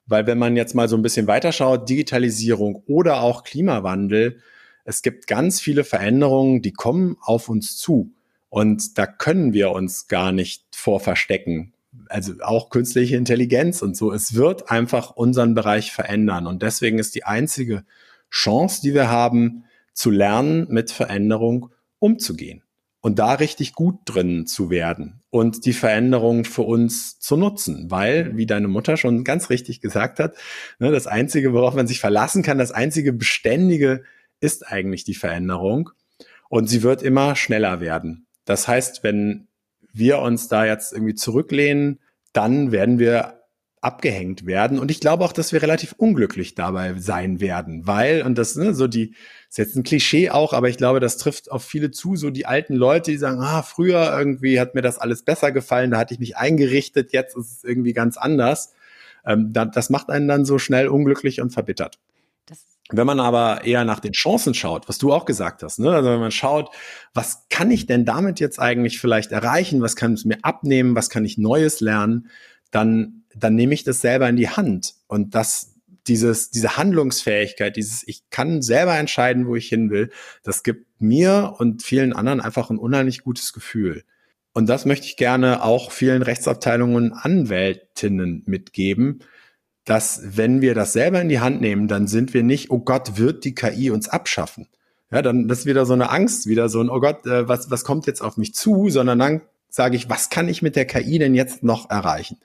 Weil wenn man jetzt mal so ein bisschen weiterschaut, Digitalisierung oder auch Klimawandel, es gibt ganz viele Veränderungen, die kommen auf uns zu. Und da können wir uns gar nicht vor verstecken. Also auch künstliche Intelligenz und so. Es wird einfach unseren Bereich verändern. Und deswegen ist die einzige Chance, die wir haben, zu lernen, mit Veränderung umzugehen und da richtig gut drin zu werden und die Veränderung für uns zu nutzen, weil, wie deine Mutter schon ganz richtig gesagt hat, ne, das Einzige, worauf man sich verlassen kann, das einzige Beständige ist eigentlich die Veränderung und sie wird immer schneller werden. Das heißt, wenn wir uns da jetzt irgendwie zurücklehnen, dann werden wir abgehängt werden. Und ich glaube auch, dass wir relativ unglücklich dabei sein werden, weil, und das ne, so die, ist jetzt ein Klischee auch, aber ich glaube, das trifft auf viele zu, so die alten Leute, die sagen, ah, früher irgendwie hat mir das alles besser gefallen, da hatte ich mich eingerichtet, jetzt ist es irgendwie ganz anders. Ähm, da, das macht einen dann so schnell unglücklich und verbittert. Wenn man aber eher nach den Chancen schaut, was du auch gesagt hast, ne? also wenn man schaut, was kann ich denn damit jetzt eigentlich vielleicht erreichen, was kann es mir abnehmen, was kann ich Neues lernen, dann dann nehme ich das selber in die Hand. Und das, dieses, diese Handlungsfähigkeit, dieses, ich kann selber entscheiden, wo ich hin will, das gibt mir und vielen anderen einfach ein unheimlich gutes Gefühl. Und das möchte ich gerne auch vielen Rechtsabteilungen und Anwältinnen mitgeben, dass wenn wir das selber in die Hand nehmen, dann sind wir nicht, oh Gott, wird die KI uns abschaffen. Ja, dann das ist wieder so eine Angst, wieder so ein, oh Gott, äh, was, was kommt jetzt auf mich zu, sondern dann sage ich, was kann ich mit der KI denn jetzt noch erreichen?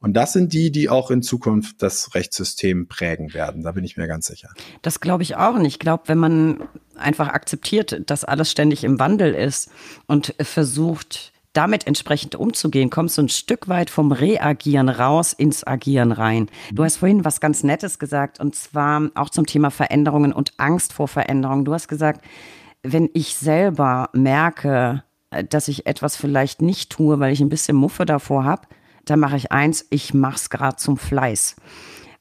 Und das sind die, die auch in Zukunft das Rechtssystem prägen werden. Da bin ich mir ganz sicher. Das glaube ich auch. Und ich glaube, wenn man einfach akzeptiert, dass alles ständig im Wandel ist und versucht, damit entsprechend umzugehen, kommst du ein Stück weit vom Reagieren raus ins Agieren rein. Du hast vorhin was ganz Nettes gesagt und zwar auch zum Thema Veränderungen und Angst vor Veränderungen. Du hast gesagt, wenn ich selber merke, dass ich etwas vielleicht nicht tue, weil ich ein bisschen Muffe davor habe, da mache ich eins, ich mache es gerade zum Fleiß.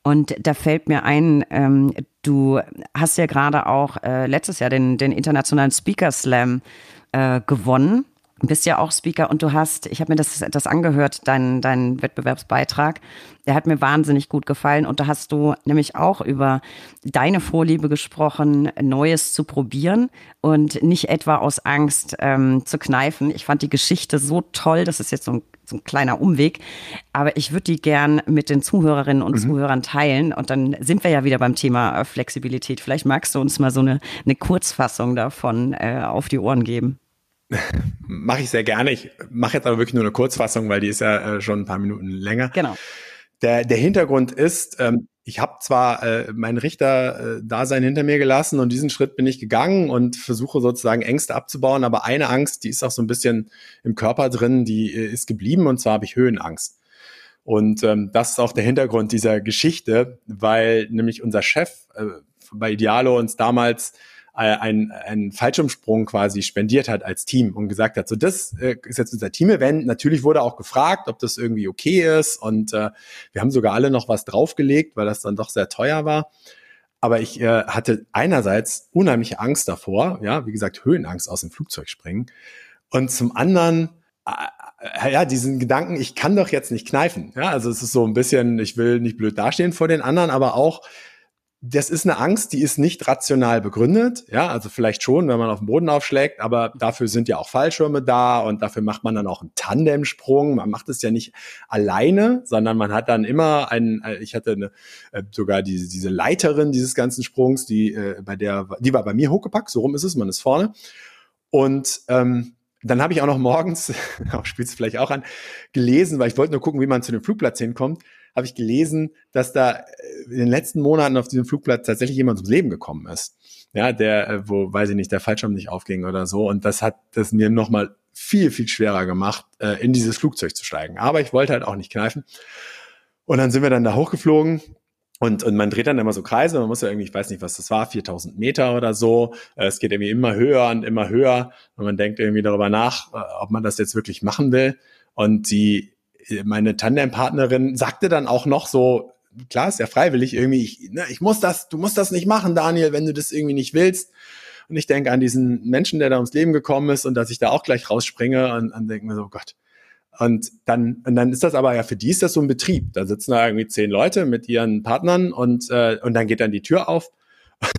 Und da fällt mir ein, ähm, du hast ja gerade auch äh, letztes Jahr den, den internationalen Speaker Slam äh, gewonnen. Bist ja auch Speaker und du hast, ich habe mir das, das angehört, deinen dein Wettbewerbsbeitrag. Der hat mir wahnsinnig gut gefallen und da hast du nämlich auch über deine Vorliebe gesprochen, Neues zu probieren und nicht etwa aus Angst ähm, zu kneifen. Ich fand die Geschichte so toll, das ist jetzt so ein, so ein kleiner Umweg, aber ich würde die gern mit den Zuhörerinnen und mhm. Zuhörern teilen und dann sind wir ja wieder beim Thema Flexibilität. Vielleicht magst du uns mal so eine, eine Kurzfassung davon äh, auf die Ohren geben. Mache ich sehr gerne. Ich mache jetzt aber wirklich nur eine Kurzfassung, weil die ist ja äh, schon ein paar Minuten länger. Genau. Der, der Hintergrund ist, ähm, ich habe zwar äh, mein Richter-Dasein äh, hinter mir gelassen und diesen Schritt bin ich gegangen und versuche sozusagen Ängste abzubauen, aber eine Angst, die ist auch so ein bisschen im Körper drin, die äh, ist geblieben und zwar habe ich Höhenangst. Und ähm, das ist auch der Hintergrund dieser Geschichte, weil nämlich unser Chef äh, bei Idealo uns damals einen, einen Fallschirmsprung quasi spendiert hat als Team und gesagt hat, so das äh, ist jetzt unser Team-Event. Natürlich wurde auch gefragt, ob das irgendwie okay ist und äh, wir haben sogar alle noch was draufgelegt, weil das dann doch sehr teuer war. Aber ich äh, hatte einerseits unheimliche Angst davor, ja, wie gesagt, Höhenangst aus dem Flugzeug springen. Und zum anderen, äh, ja, diesen Gedanken, ich kann doch jetzt nicht kneifen. Ja, also es ist so ein bisschen, ich will nicht blöd dastehen vor den anderen, aber auch, das ist eine Angst, die ist nicht rational begründet. Ja, also vielleicht schon, wenn man auf den Boden aufschlägt, aber dafür sind ja auch Fallschirme da und dafür macht man dann auch einen Tandemsprung. Man macht es ja nicht alleine, sondern man hat dann immer einen, äh, ich hatte eine, äh, sogar diese, diese Leiterin dieses ganzen Sprungs, die äh, bei der, die war bei mir hochgepackt, so rum ist es, man ist vorne. Und ähm, dann habe ich auch noch morgens, auch spielt es vielleicht auch an, gelesen, weil ich wollte nur gucken, wie man zu dem Flugplatz hinkommt habe ich gelesen, dass da äh, in den letzten Monaten auf diesem Flugplatz tatsächlich jemand ums Leben gekommen ist. Ja, der, äh, wo, weiß ich nicht, der Fallschirm nicht aufging oder so. Und das hat das mir nochmal viel, viel schwerer gemacht, äh, in dieses Flugzeug zu steigen. Aber ich wollte halt auch nicht kneifen. Und dann sind wir dann da hochgeflogen und, und man dreht dann immer so Kreise, man muss ja irgendwie, ich weiß nicht, was das war, 4000 Meter oder so. Es geht irgendwie immer höher und immer höher. Und man denkt irgendwie darüber nach, ob man das jetzt wirklich machen will. Und die meine Tandempartnerin sagte dann auch noch so, klar, ist ja freiwillig irgendwie, ich, ne, ich muss das, du musst das nicht machen, Daniel, wenn du das irgendwie nicht willst. Und ich denke an diesen Menschen, der da ums Leben gekommen ist und dass ich da auch gleich rausspringe und, und denke mir so, oh Gott. Und dann, und dann ist das aber ja für die ist das so ein Betrieb. Da sitzen da irgendwie zehn Leute mit ihren Partnern und, äh, und dann geht dann die Tür auf.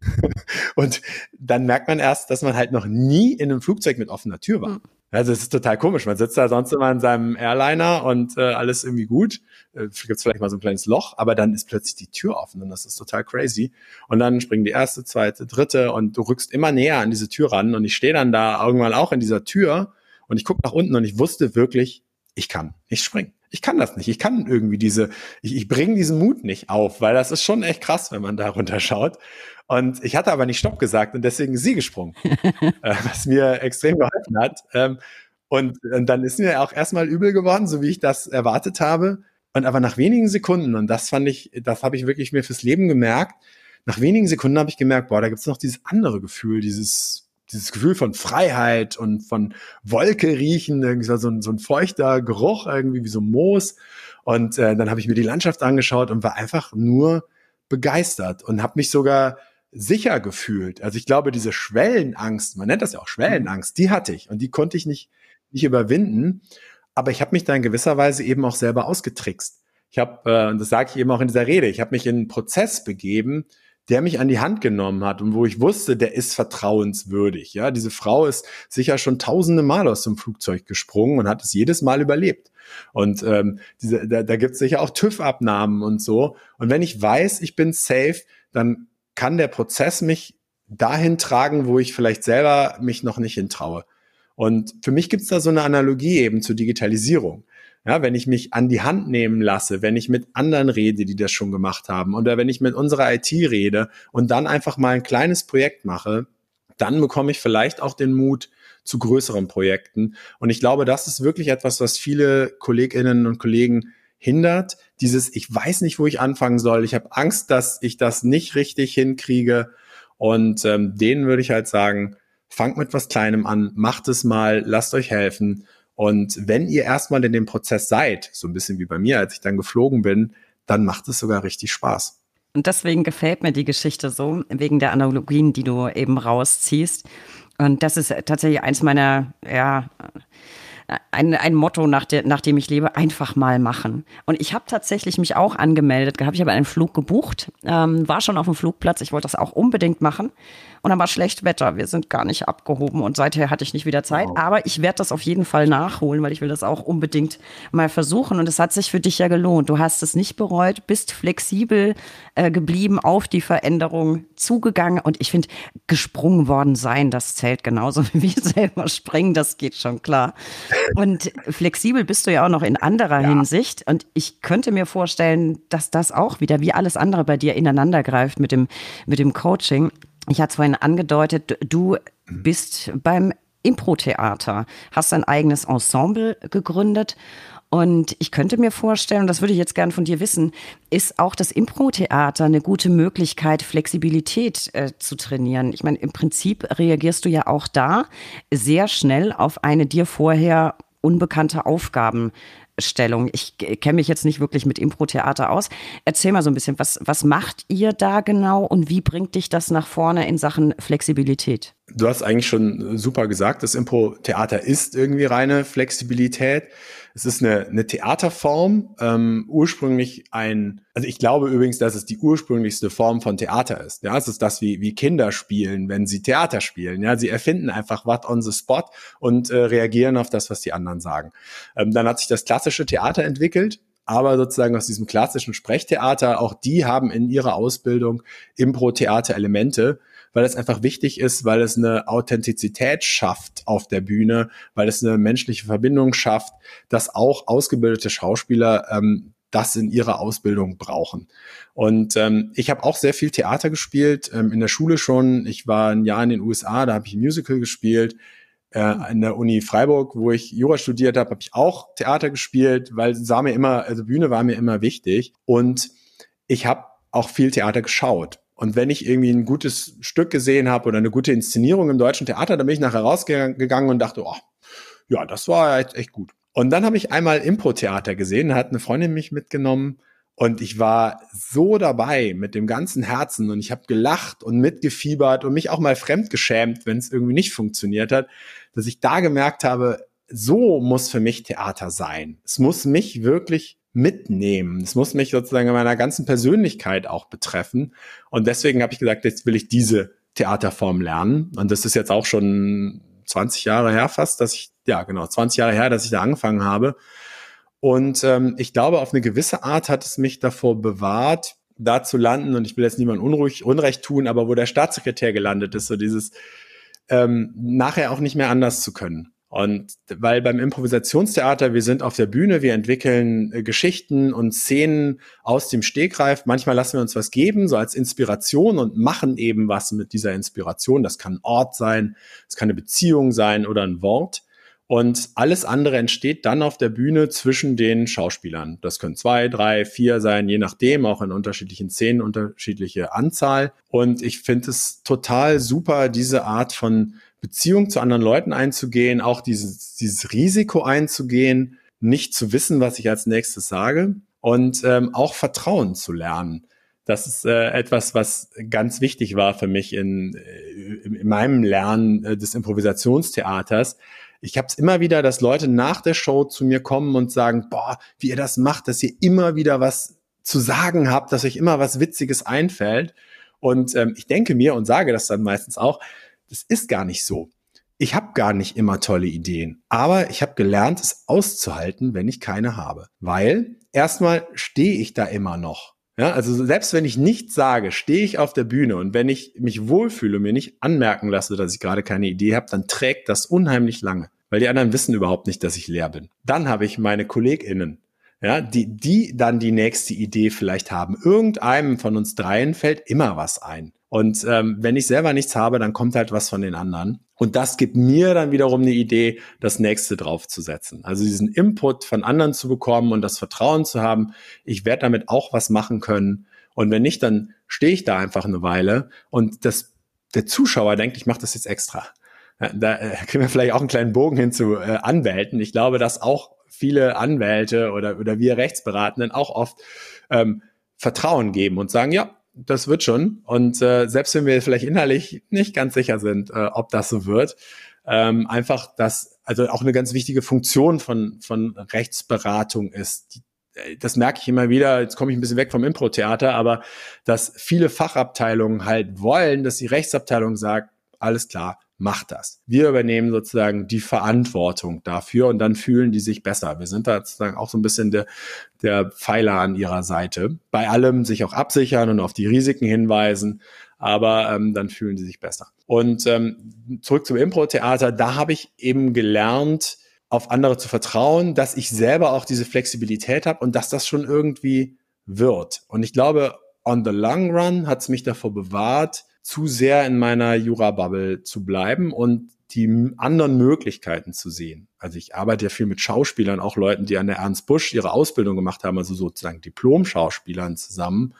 und dann merkt man erst, dass man halt noch nie in einem Flugzeug mit offener Tür war. Mhm. Also es ist total komisch. Man sitzt da sonst immer in seinem Airliner und äh, alles irgendwie gut. Äh, gibt's vielleicht mal so ein kleines Loch, aber dann ist plötzlich die Tür offen und das ist total crazy. Und dann springen die erste, zweite, dritte und du rückst immer näher an diese Tür ran und ich stehe dann da irgendwann auch in dieser Tür und ich gucke nach unten und ich wusste wirklich, ich kann nicht springen. Ich kann das nicht. Ich kann irgendwie diese, ich, ich bringe diesen Mut nicht auf, weil das ist schon echt krass, wenn man da runterschaut. Und ich hatte aber nicht Stopp gesagt und deswegen sie gesprungen, äh, was mir extrem geholfen hat. Ähm, und, und dann ist mir auch erstmal übel geworden, so wie ich das erwartet habe. Und aber nach wenigen Sekunden, und das fand ich, das habe ich wirklich mir fürs Leben gemerkt, nach wenigen Sekunden habe ich gemerkt, boah, da gibt's noch dieses andere Gefühl, dieses, dieses Gefühl von Freiheit und von Wolke riechen, irgendwie so ein, so ein feuchter Geruch, irgendwie wie so Moos. Und äh, dann habe ich mir die Landschaft angeschaut und war einfach nur begeistert und habe mich sogar sicher gefühlt. Also ich glaube, diese Schwellenangst, man nennt das ja auch Schwellenangst, die hatte ich und die konnte ich nicht, nicht überwinden. Aber ich habe mich da in gewisser Weise eben auch selber ausgetrickst. Ich habe, äh, und das sage ich eben auch in dieser Rede, ich habe mich in einen Prozess begeben, der mich an die Hand genommen hat und wo ich wusste, der ist vertrauenswürdig. Ja, diese Frau ist sicher schon tausende Mal aus dem Flugzeug gesprungen und hat es jedes Mal überlebt. Und ähm, diese, da, da gibt es sicher auch TÜV-Abnahmen und so. Und wenn ich weiß, ich bin safe, dann kann der Prozess mich dahin tragen, wo ich vielleicht selber mich noch nicht hintraue. Und für mich gibt es da so eine Analogie eben zur Digitalisierung. Ja, wenn ich mich an die Hand nehmen lasse, wenn ich mit anderen rede, die das schon gemacht haben, oder wenn ich mit unserer IT rede und dann einfach mal ein kleines Projekt mache, dann bekomme ich vielleicht auch den Mut zu größeren Projekten. Und ich glaube, das ist wirklich etwas, was viele Kolleginnen und Kollegen hindert. Dieses, ich weiß nicht, wo ich anfangen soll. Ich habe Angst, dass ich das nicht richtig hinkriege. Und ähm, denen würde ich halt sagen, fangt mit was Kleinem an, macht es mal, lasst euch helfen. Und wenn ihr erstmal in dem Prozess seid, so ein bisschen wie bei mir, als ich dann geflogen bin, dann macht es sogar richtig Spaß. Und deswegen gefällt mir die Geschichte so, wegen der Analogien, die du eben rausziehst. Und das ist tatsächlich eins meiner, ja, ein, ein Motto, nach, der, nach dem ich lebe, einfach mal machen. Und ich habe tatsächlich mich auch angemeldet gehabt. Ich habe einen Flug gebucht, ähm, war schon auf dem Flugplatz. Ich wollte das auch unbedingt machen. Und dann war schlecht Wetter. Wir sind gar nicht abgehoben und seither hatte ich nicht wieder Zeit. Wow. Aber ich werde das auf jeden Fall nachholen, weil ich will das auch unbedingt mal versuchen. Und es hat sich für dich ja gelohnt. Du hast es nicht bereut, bist flexibel äh, geblieben, auf die Veränderung zugegangen. Und ich finde, gesprungen worden sein, das zählt genauso wie selber springen. Das geht schon klar. Und flexibel bist du ja auch noch in anderer ja. Hinsicht. Und ich könnte mir vorstellen, dass das auch wieder wie alles andere bei dir ineinander greift mit dem, mit dem Coaching. Ich hatte es vorhin angedeutet, du bist beim Impro-Theater, hast ein eigenes Ensemble gegründet. Und ich könnte mir vorstellen, und das würde ich jetzt gern von dir wissen, ist auch das Impro-Theater eine gute Möglichkeit, Flexibilität äh, zu trainieren? Ich meine, im Prinzip reagierst du ja auch da sehr schnell auf eine dir vorher unbekannte Aufgaben Stellung. Ich kenne mich jetzt nicht wirklich mit Impro-Theater aus. Erzähl mal so ein bisschen, was, was macht ihr da genau und wie bringt dich das nach vorne in Sachen Flexibilität? Du hast eigentlich schon super gesagt, das Impro-Theater ist irgendwie reine Flexibilität. Es ist eine, eine Theaterform, ähm, ursprünglich ein, also ich glaube übrigens, dass es die ursprünglichste Form von Theater ist. Ja, es ist das, wie, wie Kinder spielen, wenn sie Theater spielen. Ja, sie erfinden einfach was on the spot und äh, reagieren auf das, was die anderen sagen. Ähm, dann hat sich das klassische Theater entwickelt aber sozusagen aus diesem klassischen Sprechtheater, auch die haben in ihrer Ausbildung Impro-Theater-Elemente weil es einfach wichtig ist, weil es eine Authentizität schafft auf der Bühne, weil es eine menschliche Verbindung schafft, dass auch ausgebildete Schauspieler ähm, das in ihrer Ausbildung brauchen. Und ähm, ich habe auch sehr viel Theater gespielt, ähm, in der Schule schon. Ich war ein Jahr in den USA, da habe ich Musical gespielt. Äh, in der Uni Freiburg, wo ich Jura studiert habe, habe ich auch Theater gespielt, weil sah mir immer, also Bühne war mir immer wichtig. Und ich habe auch viel Theater geschaut. Und wenn ich irgendwie ein gutes Stück gesehen habe oder eine gute Inszenierung im deutschen Theater, dann bin ich nachher rausgegangen und dachte, oh, ja, das war echt, echt gut. Und dann habe ich einmal Impro-Theater gesehen, da hat eine Freundin mich mitgenommen und ich war so dabei mit dem ganzen Herzen und ich habe gelacht und mitgefiebert und mich auch mal fremdgeschämt, wenn es irgendwie nicht funktioniert hat, dass ich da gemerkt habe, so muss für mich Theater sein. Es muss mich wirklich mitnehmen. Es muss mich sozusagen in meiner ganzen Persönlichkeit auch betreffen. Und deswegen habe ich gesagt, jetzt will ich diese Theaterform lernen. Und das ist jetzt auch schon 20 Jahre her fast, dass ich, ja genau, 20 Jahre her, dass ich da angefangen habe. Und ähm, ich glaube, auf eine gewisse Art hat es mich davor bewahrt, da zu landen. Und ich will jetzt niemandem unruhig, Unrecht tun, aber wo der Staatssekretär gelandet ist, so dieses ähm, nachher auch nicht mehr anders zu können. Und weil beim Improvisationstheater, wir sind auf der Bühne, wir entwickeln äh, Geschichten und Szenen aus dem Stegreif. Manchmal lassen wir uns was geben, so als Inspiration und machen eben was mit dieser Inspiration. Das kann ein Ort sein, es kann eine Beziehung sein oder ein Wort. Und alles andere entsteht dann auf der Bühne zwischen den Schauspielern. Das können zwei, drei, vier sein, je nachdem, auch in unterschiedlichen Szenen, unterschiedliche Anzahl. Und ich finde es total super, diese Art von Beziehung zu anderen Leuten einzugehen, auch dieses, dieses Risiko einzugehen, nicht zu wissen, was ich als nächstes sage und ähm, auch Vertrauen zu lernen. Das ist äh, etwas, was ganz wichtig war für mich in, äh, in meinem Lernen äh, des Improvisationstheaters. Ich habe es immer wieder, dass Leute nach der Show zu mir kommen und sagen, boah, wie ihr das macht, dass ihr immer wieder was zu sagen habt, dass euch immer was Witziges einfällt. Und ähm, ich denke mir und sage das dann meistens auch, das ist gar nicht so. Ich habe gar nicht immer tolle Ideen, aber ich habe gelernt, es auszuhalten, wenn ich keine habe. Weil erstmal stehe ich da immer noch. Ja, also selbst wenn ich nichts sage, stehe ich auf der Bühne und wenn ich mich wohlfühle und mir nicht anmerken lasse, dass ich gerade keine Idee habe, dann trägt das unheimlich lange, weil die anderen wissen überhaupt nicht, dass ich leer bin. Dann habe ich meine KollegInnen, ja, die, die dann die nächste Idee vielleicht haben. Irgendeinem von uns dreien fällt immer was ein. Und ähm, wenn ich selber nichts habe, dann kommt halt was von den anderen. Und das gibt mir dann wiederum eine Idee, das nächste draufzusetzen. Also diesen Input von anderen zu bekommen und das Vertrauen zu haben, ich werde damit auch was machen können. Und wenn nicht, dann stehe ich da einfach eine Weile und das, der Zuschauer denkt, ich mache das jetzt extra. Da äh, kriegen wir vielleicht auch einen kleinen Bogen hin zu äh, Anwälten. Ich glaube, dass auch viele Anwälte oder, oder wir Rechtsberatenden auch oft ähm, Vertrauen geben und sagen, ja, das wird schon. Und äh, selbst wenn wir vielleicht innerlich nicht ganz sicher sind, äh, ob das so wird, ähm, einfach das, also auch eine ganz wichtige Funktion von, von Rechtsberatung ist. Die, äh, das merke ich immer wieder, jetzt komme ich ein bisschen weg vom Impro-Theater, aber dass viele Fachabteilungen halt wollen, dass die Rechtsabteilung sagt, alles klar, macht das. Wir übernehmen sozusagen die Verantwortung dafür und dann fühlen die sich besser. Wir sind da sozusagen auch so ein bisschen der, der Pfeiler an ihrer Seite. Bei allem sich auch absichern und auf die Risiken hinweisen, aber ähm, dann fühlen sie sich besser. Und ähm, zurück zum Impro-Theater, da habe ich eben gelernt, auf andere zu vertrauen, dass ich selber auch diese Flexibilität habe und dass das schon irgendwie wird. Und ich glaube, on the long run hat es mich davor bewahrt, zu sehr in meiner Jura-Bubble zu bleiben und die anderen Möglichkeiten zu sehen. Also ich arbeite ja viel mit Schauspielern, auch Leuten, die an der Ernst Busch ihre Ausbildung gemacht haben, also sozusagen Diplom-Schauspielern zusammen.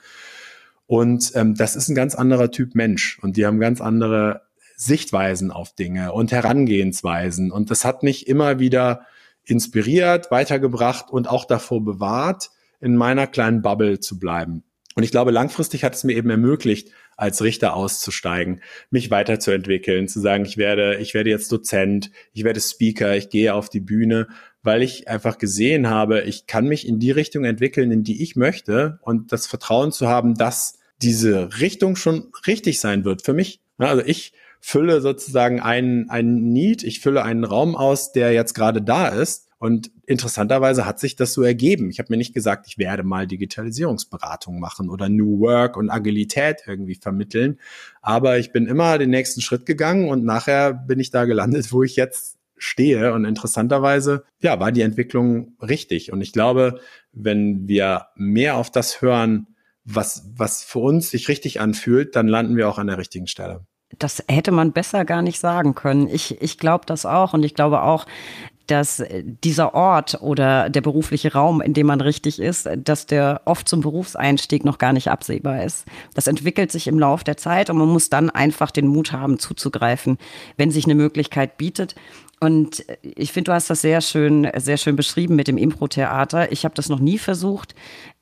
Und ähm, das ist ein ganz anderer Typ Mensch und die haben ganz andere Sichtweisen auf Dinge und Herangehensweisen. Und das hat mich immer wieder inspiriert, weitergebracht und auch davor bewahrt, in meiner kleinen Bubble zu bleiben. Und ich glaube, langfristig hat es mir eben ermöglicht, als Richter auszusteigen, mich weiterzuentwickeln, zu sagen, ich werde, ich werde jetzt Dozent, ich werde Speaker, ich gehe auf die Bühne, weil ich einfach gesehen habe, ich kann mich in die Richtung entwickeln, in die ich möchte und das Vertrauen zu haben, dass diese Richtung schon richtig sein wird für mich. Also ich fülle sozusagen einen, einen Need, ich fülle einen Raum aus, der jetzt gerade da ist und interessanterweise hat sich das so ergeben. Ich habe mir nicht gesagt, ich werde mal Digitalisierungsberatung machen oder New Work und Agilität irgendwie vermitteln. Aber ich bin immer den nächsten Schritt gegangen und nachher bin ich da gelandet, wo ich jetzt stehe. Und interessanterweise, ja, war die Entwicklung richtig. Und ich glaube, wenn wir mehr auf das hören, was, was für uns sich richtig anfühlt, dann landen wir auch an der richtigen Stelle. Das hätte man besser gar nicht sagen können. Ich, ich glaube das auch und ich glaube auch, dass dieser Ort oder der berufliche Raum, in dem man richtig ist, dass der oft zum Berufseinstieg noch gar nicht absehbar ist. Das entwickelt sich im Laufe der Zeit und man muss dann einfach den Mut haben, zuzugreifen, wenn sich eine Möglichkeit bietet. Und ich finde, du hast das sehr schön, sehr schön beschrieben mit dem Impro-Theater. Ich habe das noch nie versucht.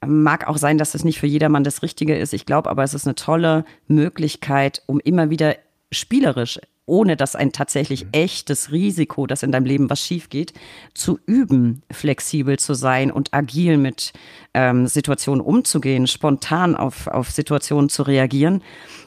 Mag auch sein, dass das nicht für jedermann das Richtige ist. Ich glaube aber, es ist eine tolle Möglichkeit, um immer wieder spielerisch ohne dass ein tatsächlich mhm. echtes Risiko, dass in deinem Leben was schief geht, zu üben, flexibel zu sein und agil mit ähm, Situationen umzugehen, spontan auf, auf Situationen zu reagieren.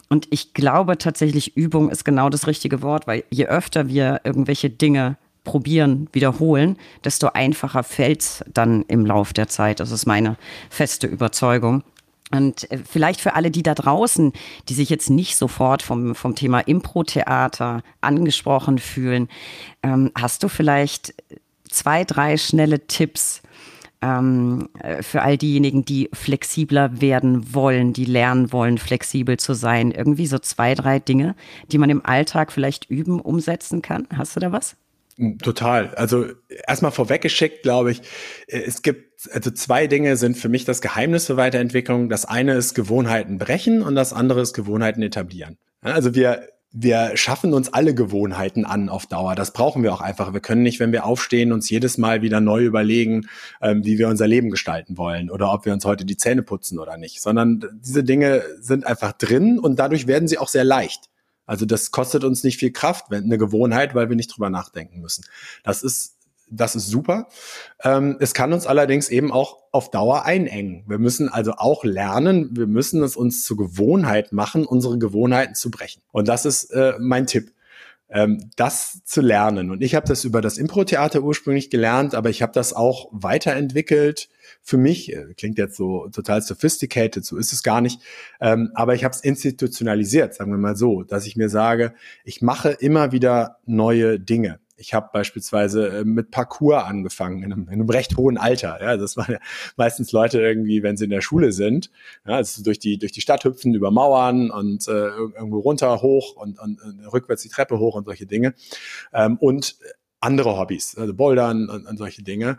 Und ich glaube tatsächlich, Übung ist genau das richtige Wort, weil je öfter wir irgendwelche Dinge probieren, wiederholen, desto einfacher fällt es dann im Lauf der Zeit. Das ist meine feste Überzeugung. Und äh, vielleicht für alle, die da draußen, die sich jetzt nicht sofort vom, vom Thema Impro-Theater angesprochen fühlen, ähm, hast du vielleicht zwei, drei schnelle Tipps ähm, äh, für all diejenigen, die flexibler werden wollen, die lernen wollen, flexibel zu sein? Irgendwie so zwei, drei Dinge, die man im Alltag vielleicht üben, umsetzen kann. Hast du da was? Total. Also erstmal vorweggeschickt, glaube ich, äh, es gibt, also zwei Dinge sind für mich das Geheimnis für Weiterentwicklung. Das eine ist Gewohnheiten brechen und das andere ist Gewohnheiten etablieren. Also wir, wir schaffen uns alle Gewohnheiten an auf Dauer. Das brauchen wir auch einfach. Wir können nicht, wenn wir aufstehen, uns jedes Mal wieder neu überlegen, ähm, wie wir unser Leben gestalten wollen oder ob wir uns heute die Zähne putzen oder nicht, sondern diese Dinge sind einfach drin und dadurch werden sie auch sehr leicht. Also das kostet uns nicht viel Kraft, wenn eine Gewohnheit, weil wir nicht drüber nachdenken müssen. Das ist das ist super. Ähm, es kann uns allerdings eben auch auf Dauer einengen. Wir müssen also auch lernen, wir müssen es uns zur Gewohnheit machen, unsere Gewohnheiten zu brechen. Und das ist äh, mein Tipp ähm, das zu lernen. Und ich habe das über das Impro-Theater ursprünglich gelernt, aber ich habe das auch weiterentwickelt. Für mich äh, klingt jetzt so total sophisticated, so ist es gar nicht. Ähm, aber ich habe es institutionalisiert, sagen wir mal so, dass ich mir sage, ich mache immer wieder neue Dinge. Ich habe beispielsweise äh, mit Parkour angefangen, in einem, in einem, recht hohen Alter. Ja, das waren ja meistens Leute irgendwie, wenn sie in der Schule sind, ja, also durch die durch die Stadt hüpfen, über Mauern und äh, irgendwo runter, hoch und, und, und, rückwärts die Treppe hoch und solche Dinge. Ähm, und andere Hobbys, also Bouldern und, und solche Dinge.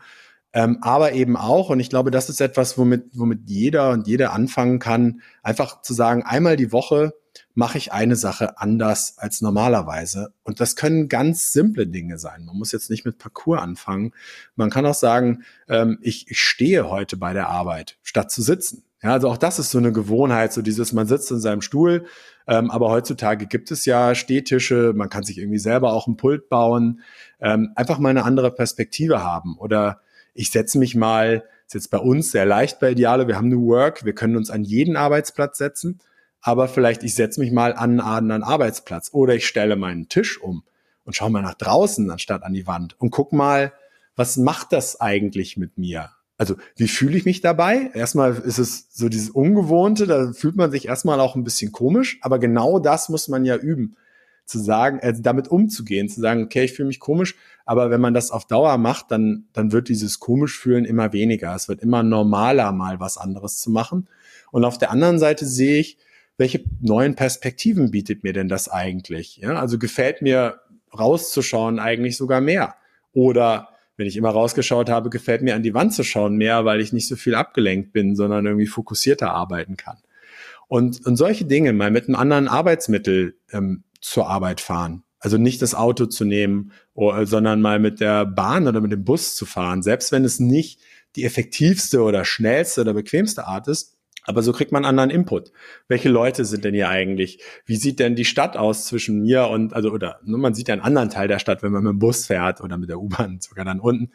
Ähm, aber eben auch, und ich glaube, das ist etwas, womit, womit jeder und jede anfangen kann, einfach zu sagen, einmal die Woche mache ich eine Sache anders als normalerweise. Und das können ganz simple Dinge sein. Man muss jetzt nicht mit Parcours anfangen. Man kann auch sagen, ähm, ich, ich stehe heute bei der Arbeit, statt zu sitzen. Ja, also auch das ist so eine Gewohnheit, so dieses, man sitzt in seinem Stuhl, ähm, aber heutzutage gibt es ja Stehtische, man kann sich irgendwie selber auch ein Pult bauen, ähm, einfach mal eine andere Perspektive haben. Oder ich setze mich mal, ist jetzt bei uns sehr leicht bei Ideale, wir haben New Work, wir können uns an jeden Arbeitsplatz setzen, aber vielleicht ich setze mich mal an einen anderen Arbeitsplatz oder ich stelle meinen Tisch um und schaue mal nach draußen anstatt an die Wand und guck mal, was macht das eigentlich mit mir? Also, wie fühle ich mich dabei? Erstmal ist es so dieses Ungewohnte, da fühlt man sich erstmal auch ein bisschen komisch, aber genau das muss man ja üben, zu sagen, äh, damit umzugehen, zu sagen, okay, ich fühle mich komisch, aber wenn man das auf Dauer macht, dann, dann wird dieses komisch fühlen immer weniger. Es wird immer normaler, mal was anderes zu machen. Und auf der anderen Seite sehe ich, welche neuen Perspektiven bietet mir denn das eigentlich? Ja, also gefällt mir rauszuschauen eigentlich sogar mehr. Oder wenn ich immer rausgeschaut habe, gefällt mir an die Wand zu schauen mehr, weil ich nicht so viel abgelenkt bin, sondern irgendwie fokussierter arbeiten kann. Und, und solche Dinge, mal mit einem anderen Arbeitsmittel ähm, zur Arbeit fahren. Also nicht das Auto zu nehmen, oder, sondern mal mit der Bahn oder mit dem Bus zu fahren. Selbst wenn es nicht die effektivste oder schnellste oder bequemste Art ist, aber so kriegt man anderen Input. Welche Leute sind denn hier eigentlich? Wie sieht denn die Stadt aus zwischen mir und, also, oder ne, man sieht ja einen anderen Teil der Stadt, wenn man mit dem Bus fährt oder mit der U-Bahn sogar dann unten.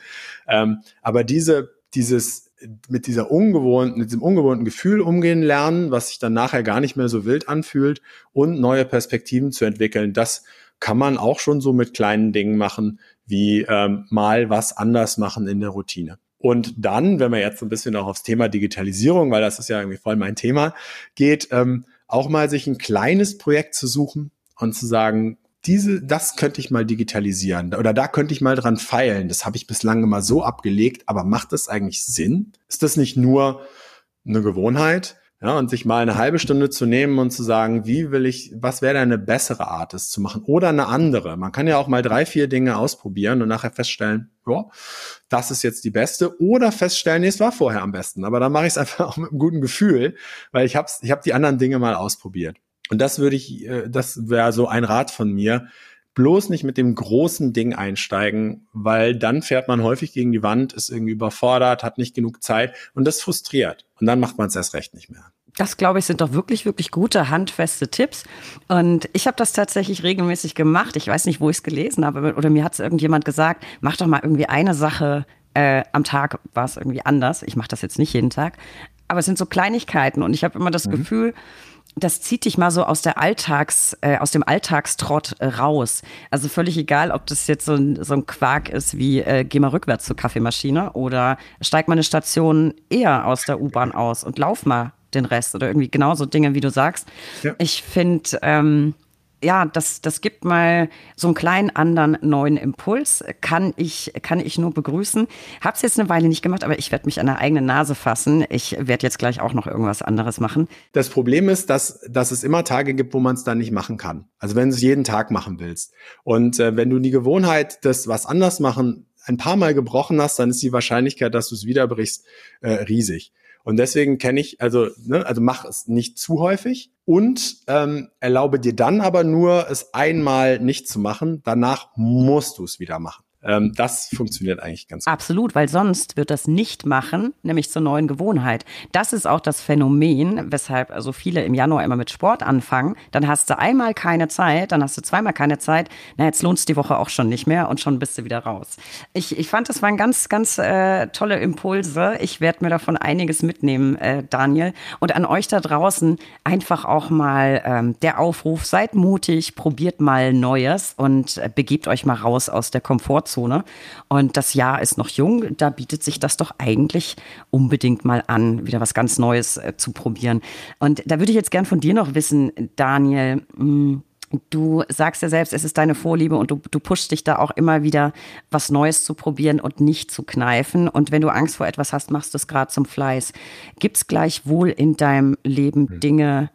Ähm, aber diese, dieses, mit dieser ungewohnten, mit diesem ungewohnten Gefühl umgehen lernen, was sich dann nachher gar nicht mehr so wild anfühlt und neue Perspektiven zu entwickeln, das kann man auch schon so mit kleinen Dingen machen, wie ähm, mal was anders machen in der Routine. Und dann, wenn wir jetzt so ein bisschen auch aufs Thema Digitalisierung, weil das ist ja irgendwie voll mein Thema, geht, ähm, auch mal sich ein kleines Projekt zu suchen und zu sagen, diese, das könnte ich mal digitalisieren oder da könnte ich mal dran feilen. Das habe ich bislang immer so abgelegt, aber macht das eigentlich Sinn? Ist das nicht nur eine Gewohnheit? Ja, und sich mal eine halbe Stunde zu nehmen und zu sagen, wie will ich, was wäre eine bessere Art, es zu machen oder eine andere. Man kann ja auch mal drei, vier Dinge ausprobieren und nachher feststellen, ja, das ist jetzt die beste oder feststellen, nee, es war vorher am besten. Aber dann mache ich es einfach auch mit einem guten Gefühl, weil ich habe ich hab die anderen Dinge mal ausprobiert. Und das würde ich, äh, das wäre so ein Rat von mir, bloß nicht mit dem großen Ding einsteigen, weil dann fährt man häufig gegen die Wand, ist irgendwie überfordert, hat nicht genug Zeit und das frustriert. Und dann macht man es erst recht nicht mehr. Das, glaube ich, sind doch wirklich, wirklich gute, handfeste Tipps. Und ich habe das tatsächlich regelmäßig gemacht. Ich weiß nicht, wo ich es gelesen habe, oder mir hat es irgendjemand gesagt, mach doch mal irgendwie eine Sache äh, am Tag, war es irgendwie anders. Ich mache das jetzt nicht jeden Tag. Aber es sind so Kleinigkeiten und ich habe immer das mhm. Gefühl, das zieht dich mal so aus der Alltags, äh, aus dem Alltagstrott äh, raus. Also völlig egal, ob das jetzt so ein, so ein Quark ist wie äh, geh mal rückwärts zur Kaffeemaschine oder steig mal eine Station eher aus der U-Bahn aus und lauf mal den Rest oder irgendwie genauso Dinge, wie du sagst. Ja. Ich finde, ähm, ja, das, das gibt mal so einen kleinen anderen neuen Impuls. Kann ich, kann ich nur begrüßen. Hab's jetzt eine Weile nicht gemacht, aber ich werde mich an der eigenen Nase fassen. Ich werde jetzt gleich auch noch irgendwas anderes machen. Das Problem ist, dass, dass es immer Tage gibt, wo man es dann nicht machen kann. Also wenn du es jeden Tag machen willst. Und äh, wenn du die Gewohnheit des was anders machen ein paar Mal gebrochen hast, dann ist die Wahrscheinlichkeit, dass du es wieder brichst, äh, riesig. Und deswegen kenne ich, also, ne, also mach es nicht zu häufig und ähm, erlaube dir dann aber nur, es einmal nicht zu machen. Danach musst du es wieder machen. Ähm, das funktioniert eigentlich ganz gut. Absolut, weil sonst wird das nicht machen, nämlich zur neuen Gewohnheit. Das ist auch das Phänomen, weshalb also viele im Januar immer mit Sport anfangen. Dann hast du einmal keine Zeit, dann hast du zweimal keine Zeit. Na, jetzt lohnt es die Woche auch schon nicht mehr und schon bist du wieder raus. Ich, ich fand, das waren ganz, ganz äh, tolle Impulse. Ich werde mir davon einiges mitnehmen, äh, Daniel. Und an euch da draußen einfach auch mal ähm, der Aufruf, seid mutig, probiert mal Neues und äh, begebt euch mal raus aus der Komfortzone. Komfortzone. Und das Jahr ist noch jung, da bietet sich das doch eigentlich unbedingt mal an, wieder was ganz Neues äh, zu probieren. Und da würde ich jetzt gern von dir noch wissen, Daniel. Mh, hm, Du sagst ja selbst, es ist deine Vorliebe und du, du pushst dich da auch immer wieder, was Neues zu probieren und nicht zu kneifen. Und wenn du Angst vor etwas hast, machst du es gerade zum Fleiß. Gibt es gleichwohl in deinem Leben hm. Dinge,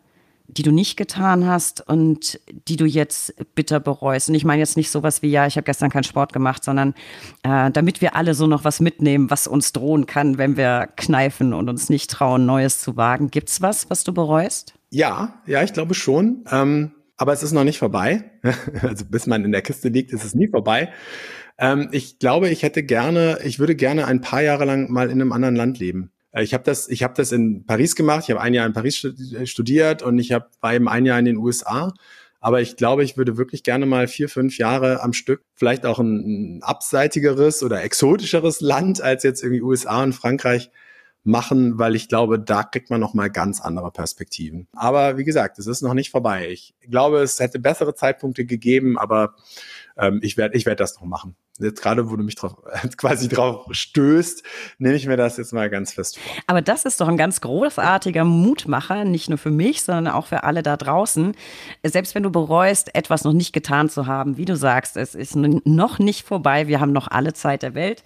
die du nicht getan hast und die du jetzt bitter bereust. Und ich meine jetzt nicht sowas wie, ja, ich habe gestern keinen Sport gemacht, sondern äh, damit wir alle so noch was mitnehmen, was uns drohen kann, wenn wir kneifen und uns nicht trauen, Neues zu wagen. Gibt's was, was du bereust? Ja, ja, ich glaube schon. Ähm, aber es ist noch nicht vorbei. also bis man in der Kiste liegt, ist es nie vorbei. Ähm, ich glaube, ich hätte gerne, ich würde gerne ein paar Jahre lang mal in einem anderen Land leben ich habe das, ich habe das in Paris gemacht. Ich habe ein Jahr in Paris studiert und ich habe war eben ein Jahr in den USA. Aber ich glaube, ich würde wirklich gerne mal vier, fünf Jahre am Stück, vielleicht auch ein, ein abseitigeres oder exotischeres Land als jetzt irgendwie USA und Frankreich machen, weil ich glaube, da kriegt man noch mal ganz andere Perspektiven. Aber wie gesagt, es ist noch nicht vorbei. Ich glaube, es hätte bessere Zeitpunkte gegeben, aber ähm, ich werde ich werd das noch machen jetzt gerade, wo du mich drauf, quasi drauf stößt, nehme ich mir das jetzt mal ganz fest vor. Aber das ist doch ein ganz großartiger Mutmacher, nicht nur für mich, sondern auch für alle da draußen. Selbst wenn du bereust, etwas noch nicht getan zu haben, wie du sagst, es ist noch nicht vorbei, wir haben noch alle Zeit der Welt.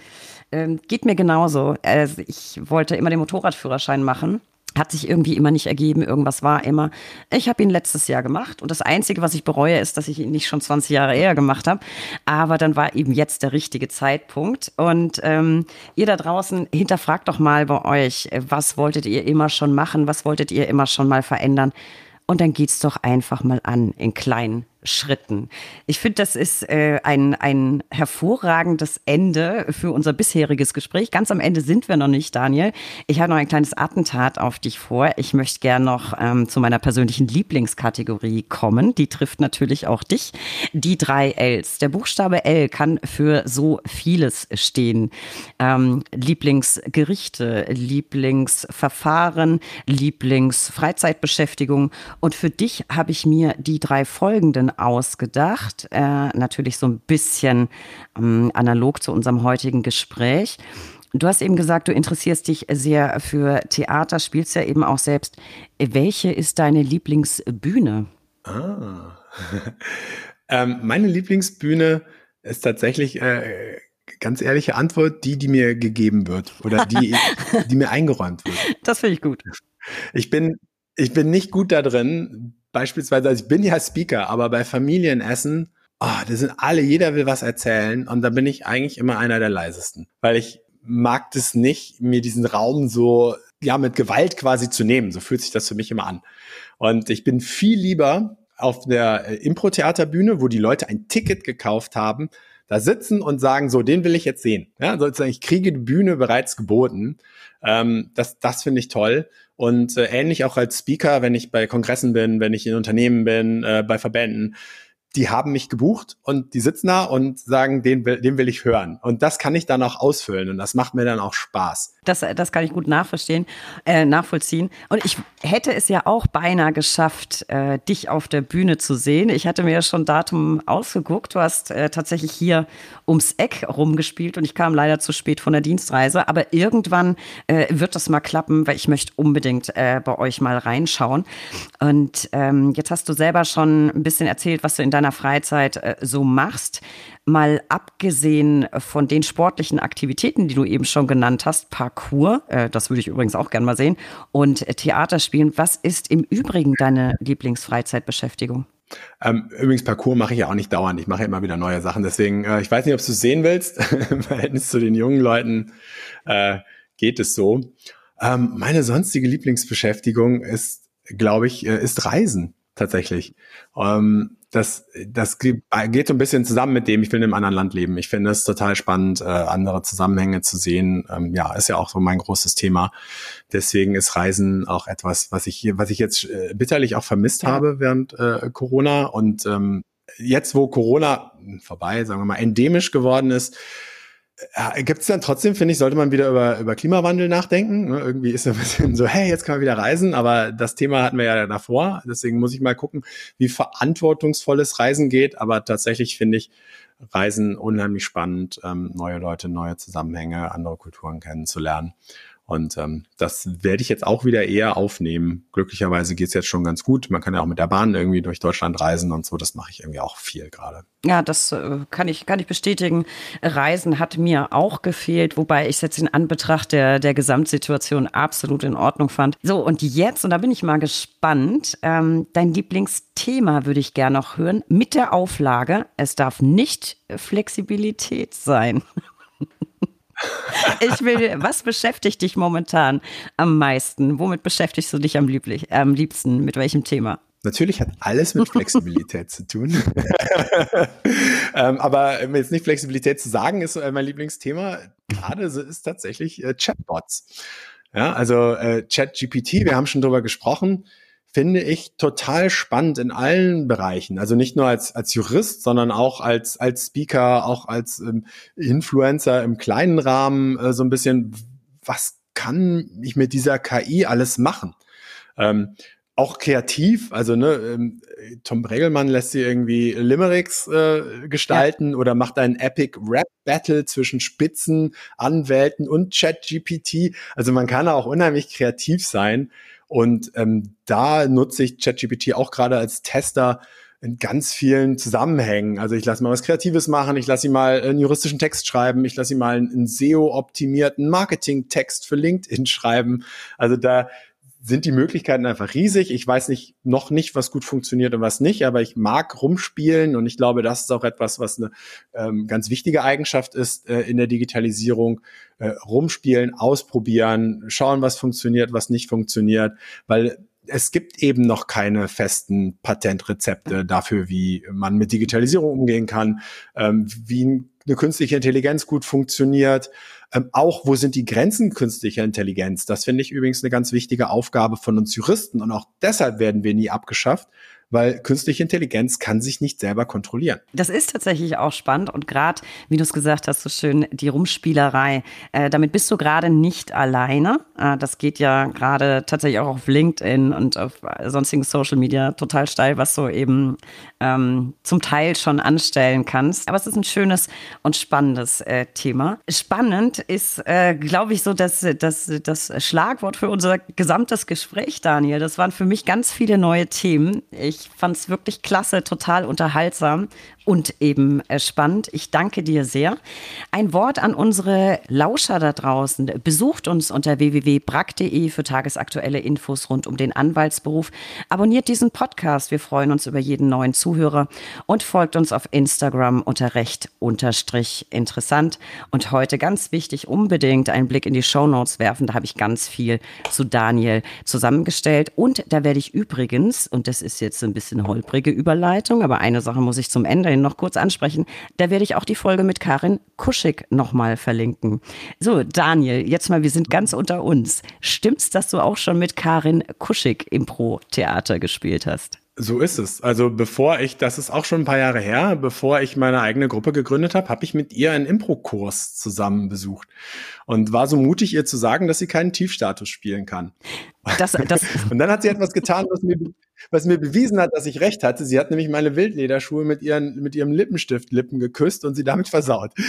Ähm, geht mir genauso. Also ich wollte immer den Motorradführerschein machen hat sich irgendwie immer nicht ergeben. Irgendwas war immer. Ich habe ihn letztes Jahr gemacht und das Einzige, was ich bereue, ist, dass ich ihn nicht schon 20 Jahre eher gemacht habe. Aber dann war eben jetzt der richtige Zeitpunkt. Und ähm, ihr da draußen, hinterfragt doch mal bei euch, was wolltet ihr immer schon machen? Was wolltet ihr immer schon mal verändern? Und dann geht's doch einfach mal an in kleinen Schritten. Ich finde, das ist äh, ein, ein hervorragendes Ende für unser bisheriges Gespräch. Ganz am Ende sind wir noch nicht, Daniel. Ich habe noch ein kleines Attentat auf dich vor. Ich möchte gern noch ähm, zu meiner persönlichen Lieblingskategorie kommen. Die trifft natürlich auch dich. Die drei Ls. Der Buchstabe L kann für so vieles stehen. Ähm, Lieblingsgerichte, Lieblingsverfahren, Lieblingsfreizeitbeschäftigung. Und für dich habe ich mir die drei folgenden ausgedacht, äh, natürlich so ein bisschen ähm, analog zu unserem heutigen Gespräch. Du hast eben gesagt, du interessierst dich sehr für Theater, spielst ja eben auch selbst. Welche ist deine Lieblingsbühne? Ah. ähm, meine Lieblingsbühne ist tatsächlich, äh, ganz ehrliche Antwort, die, die mir gegeben wird oder die, die mir eingeräumt wird. Das finde ich gut. Ich bin, ich bin nicht gut da drin, beispielsweise, also ich bin ja Speaker, aber bei Familienessen, oh, da sind alle, jeder will was erzählen und da bin ich eigentlich immer einer der leisesten, weil ich mag das nicht, mir diesen Raum so, ja, mit Gewalt quasi zu nehmen. So fühlt sich das für mich immer an. Und ich bin viel lieber auf der äh, Impro-Theaterbühne, wo die Leute ein Ticket gekauft haben, da sitzen und sagen, so, den will ich jetzt sehen. Ja, sozusagen, ich kriege die Bühne bereits geboten. Ähm, das das finde ich toll. Und äh, ähnlich auch als Speaker, wenn ich bei Kongressen bin, wenn ich in Unternehmen bin, äh, bei Verbänden, die haben mich gebucht und die sitzen da und sagen, den will, den will ich hören. Und das kann ich dann auch ausfüllen und das macht mir dann auch Spaß. Das, das kann ich gut nachverstehen, äh, nachvollziehen. Und ich hätte es ja auch beinahe geschafft, äh, dich auf der Bühne zu sehen. Ich hatte mir ja schon Datum ausgeguckt. Du hast äh, tatsächlich hier ums Eck rumgespielt und ich kam leider zu spät von der Dienstreise. Aber irgendwann äh, wird das mal klappen, weil ich möchte unbedingt äh, bei euch mal reinschauen. Und ähm, jetzt hast du selber schon ein bisschen erzählt, was du in deiner Freizeit äh, so machst. Mal abgesehen von den sportlichen Aktivitäten, die du eben schon genannt hast, Parkour, äh, das würde ich übrigens auch gerne mal sehen, und äh, Theater spielen, was ist im Übrigen deine Lieblingsfreizeitbeschäftigung? Ähm, übrigens, Parcours mache ich ja auch nicht dauernd. Ich mache immer wieder neue Sachen. Deswegen, äh, ich weiß nicht, ob du es sehen willst. Im Verhältnis zu den jungen Leuten äh, geht es so. Ähm, meine sonstige Lieblingsbeschäftigung ist, glaube ich, äh, ist Reisen tatsächlich. Ähm, das, das geht so ein bisschen zusammen mit dem, ich will in einem anderen Land leben. Ich finde es total spannend, äh, andere Zusammenhänge zu sehen. Ähm, ja, ist ja auch so mein großes Thema. Deswegen ist Reisen auch etwas, was ich hier, was ich jetzt äh, bitterlich auch vermisst ja. habe während äh, Corona. Und ähm, jetzt, wo Corona vorbei, sagen wir mal, endemisch geworden ist, äh, Gibt es dann trotzdem, finde ich, sollte man wieder über, über Klimawandel nachdenken. Ne? Irgendwie ist es ein bisschen so, hey, jetzt kann man wieder reisen, aber das Thema hatten wir ja davor. Deswegen muss ich mal gucken, wie verantwortungsvolles Reisen geht. Aber tatsächlich finde ich Reisen unheimlich spannend, ähm, neue Leute, neue Zusammenhänge, andere Kulturen kennenzulernen. Und ähm, das werde ich jetzt auch wieder eher aufnehmen. Glücklicherweise geht's jetzt schon ganz gut. Man kann ja auch mit der Bahn irgendwie durch Deutschland reisen und so. Das mache ich irgendwie auch viel gerade. Ja, das äh, kann ich, kann ich bestätigen. Reisen hat mir auch gefehlt, wobei ich es jetzt in Anbetracht der, der Gesamtsituation absolut in Ordnung fand. So, und jetzt, und da bin ich mal gespannt, ähm, dein Lieblingsthema würde ich gerne noch hören, mit der Auflage, es darf nicht Flexibilität sein. Ich will, was beschäftigt dich momentan am meisten? Womit beschäftigst du dich am, lieblich, am liebsten? Mit welchem Thema? Natürlich hat alles mit Flexibilität zu tun. ähm, aber jetzt nicht Flexibilität zu sagen, ist mein Lieblingsthema. Gerade ist tatsächlich äh, Chatbots. Ja, also äh, ChatGPT, wir haben schon drüber gesprochen, finde ich total spannend in allen Bereichen. Also nicht nur als, als Jurist, sondern auch als, als Speaker, auch als ähm, Influencer im kleinen Rahmen, äh, so ein bisschen, was kann ich mit dieser KI alles machen? Ähm, auch kreativ, also ne, ähm, Tom Bregelmann lässt sie irgendwie Limericks äh, gestalten ja. oder macht einen Epic Rap Battle zwischen Spitzen, Anwälten und ChatGPT. Also man kann auch unheimlich kreativ sein und ähm, da nutze ich ChatGPT auch gerade als Tester in ganz vielen Zusammenhängen. Also ich lasse mal was Kreatives machen, ich lasse ihn mal einen juristischen Text schreiben, ich lasse ihn mal einen SEO-optimierten Marketing-Text für LinkedIn schreiben. Also da sind die Möglichkeiten einfach riesig. Ich weiß nicht, noch nicht, was gut funktioniert und was nicht, aber ich mag rumspielen und ich glaube, das ist auch etwas, was eine ähm, ganz wichtige Eigenschaft ist äh, in der Digitalisierung. Äh, rumspielen, ausprobieren, schauen, was funktioniert, was nicht funktioniert, weil es gibt eben noch keine festen Patentrezepte dafür, wie man mit Digitalisierung umgehen kann, ähm, wie eine künstliche Intelligenz gut funktioniert. Ähm, auch, wo sind die Grenzen künstlicher Intelligenz? Das finde ich übrigens eine ganz wichtige Aufgabe von uns Juristen und auch deshalb werden wir nie abgeschafft, weil künstliche Intelligenz kann sich nicht selber kontrollieren. Das ist tatsächlich auch spannend und gerade, wie du es gesagt hast, so schön, die Rumspielerei. Äh, damit bist du gerade nicht alleine. Äh, das geht ja gerade tatsächlich auch auf LinkedIn und auf sonstigen Social Media total steil, was du eben ähm, zum Teil schon anstellen kannst. Aber es ist ein schönes und spannendes äh, Thema. Spannend ist, äh, glaube ich, so dass, dass das Schlagwort für unser gesamtes Gespräch, Daniel. Das waren für mich ganz viele neue Themen. Ich fand es wirklich klasse, total unterhaltsam und eben äh, spannend. Ich danke dir sehr. Ein Wort an unsere Lauscher da draußen. Besucht uns unter www.brack.de für tagesaktuelle Infos rund um den Anwaltsberuf. Abonniert diesen Podcast. Wir freuen uns über jeden neuen Zuhörer und folgt uns auf Instagram unter recht unterstrich interessant. Und heute ganz wichtig, unbedingt einen Blick in die Show Notes werfen. Da habe ich ganz viel zu Daniel zusammengestellt. Und da werde ich übrigens, und das ist jetzt ein bisschen holprige Überleitung, aber eine Sache muss ich zum Ende noch kurz ansprechen. Da werde ich auch die Folge mit Karin Kuschig nochmal verlinken. So, Daniel, jetzt mal, wir sind ganz unter uns. Stimmt's, dass du auch schon mit Karin Kuschig im Pro-Theater gespielt hast? So ist es. Also bevor ich, das ist auch schon ein paar Jahre her, bevor ich meine eigene Gruppe gegründet habe, habe ich mit ihr einen Impro-Kurs zusammen besucht und war so mutig, ihr zu sagen, dass sie keinen Tiefstatus spielen kann. Das, das und dann hat sie etwas getan, was mir, was mir bewiesen hat, dass ich recht hatte. Sie hat nämlich meine Wildlederschuhe mit, ihren, mit ihrem Lippenstiftlippen geküsst und sie damit versaut.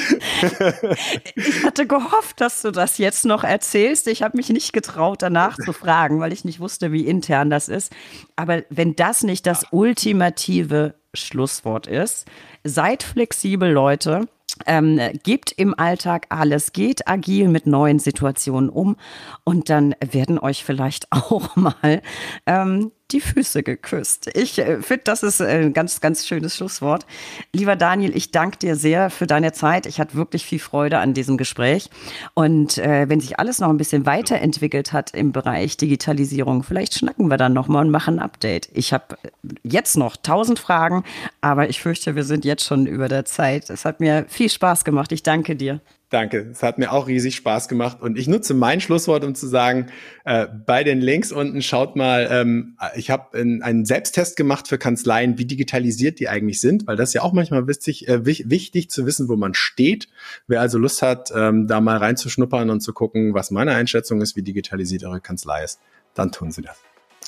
Ich hatte gehofft, dass du das jetzt noch erzählst. Ich habe mich nicht getraut, danach zu fragen, weil ich nicht wusste, wie intern das ist. Aber wenn das nicht das ultimative Schlusswort ist, seid flexibel, Leute. Ähm, gebt im Alltag alles, geht agil mit neuen Situationen um und dann werden euch vielleicht auch mal ähm, die Füße geküsst. Ich äh, finde, das ist ein ganz, ganz schönes Schlusswort. Lieber Daniel, ich danke dir sehr für deine Zeit. Ich hatte wirklich viel Freude an diesem Gespräch. Und äh, wenn sich alles noch ein bisschen weiterentwickelt hat im Bereich Digitalisierung, vielleicht schnacken wir dann nochmal und machen ein Update. Ich habe jetzt noch tausend Fragen, aber ich fürchte, wir sind jetzt schon über der Zeit. Es hat mir viel Spaß gemacht. Ich danke dir. Danke, es hat mir auch riesig Spaß gemacht und ich nutze mein Schlusswort, um zu sagen, äh, bei den Links unten schaut mal, ähm, ich habe einen Selbsttest gemacht für Kanzleien, wie digitalisiert die eigentlich sind, weil das ja auch manchmal wichtig, äh, wichtig zu wissen, wo man steht. Wer also Lust hat, ähm, da mal reinzuschnuppern und zu gucken, was meine Einschätzung ist, wie digitalisiert eure Kanzlei ist, dann tun Sie das.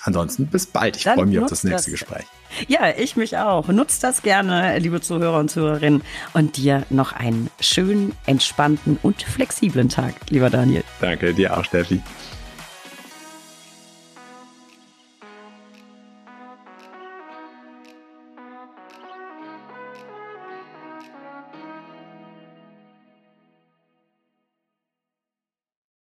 Ansonsten bis bald. Ich freue mich auf das nächste das. Gespräch. Ja, ich mich auch. Nutzt das gerne, liebe Zuhörer und Zuhörerinnen. Und dir noch einen schönen, entspannten und flexiblen Tag, lieber Daniel. Danke, dir auch, Steffi.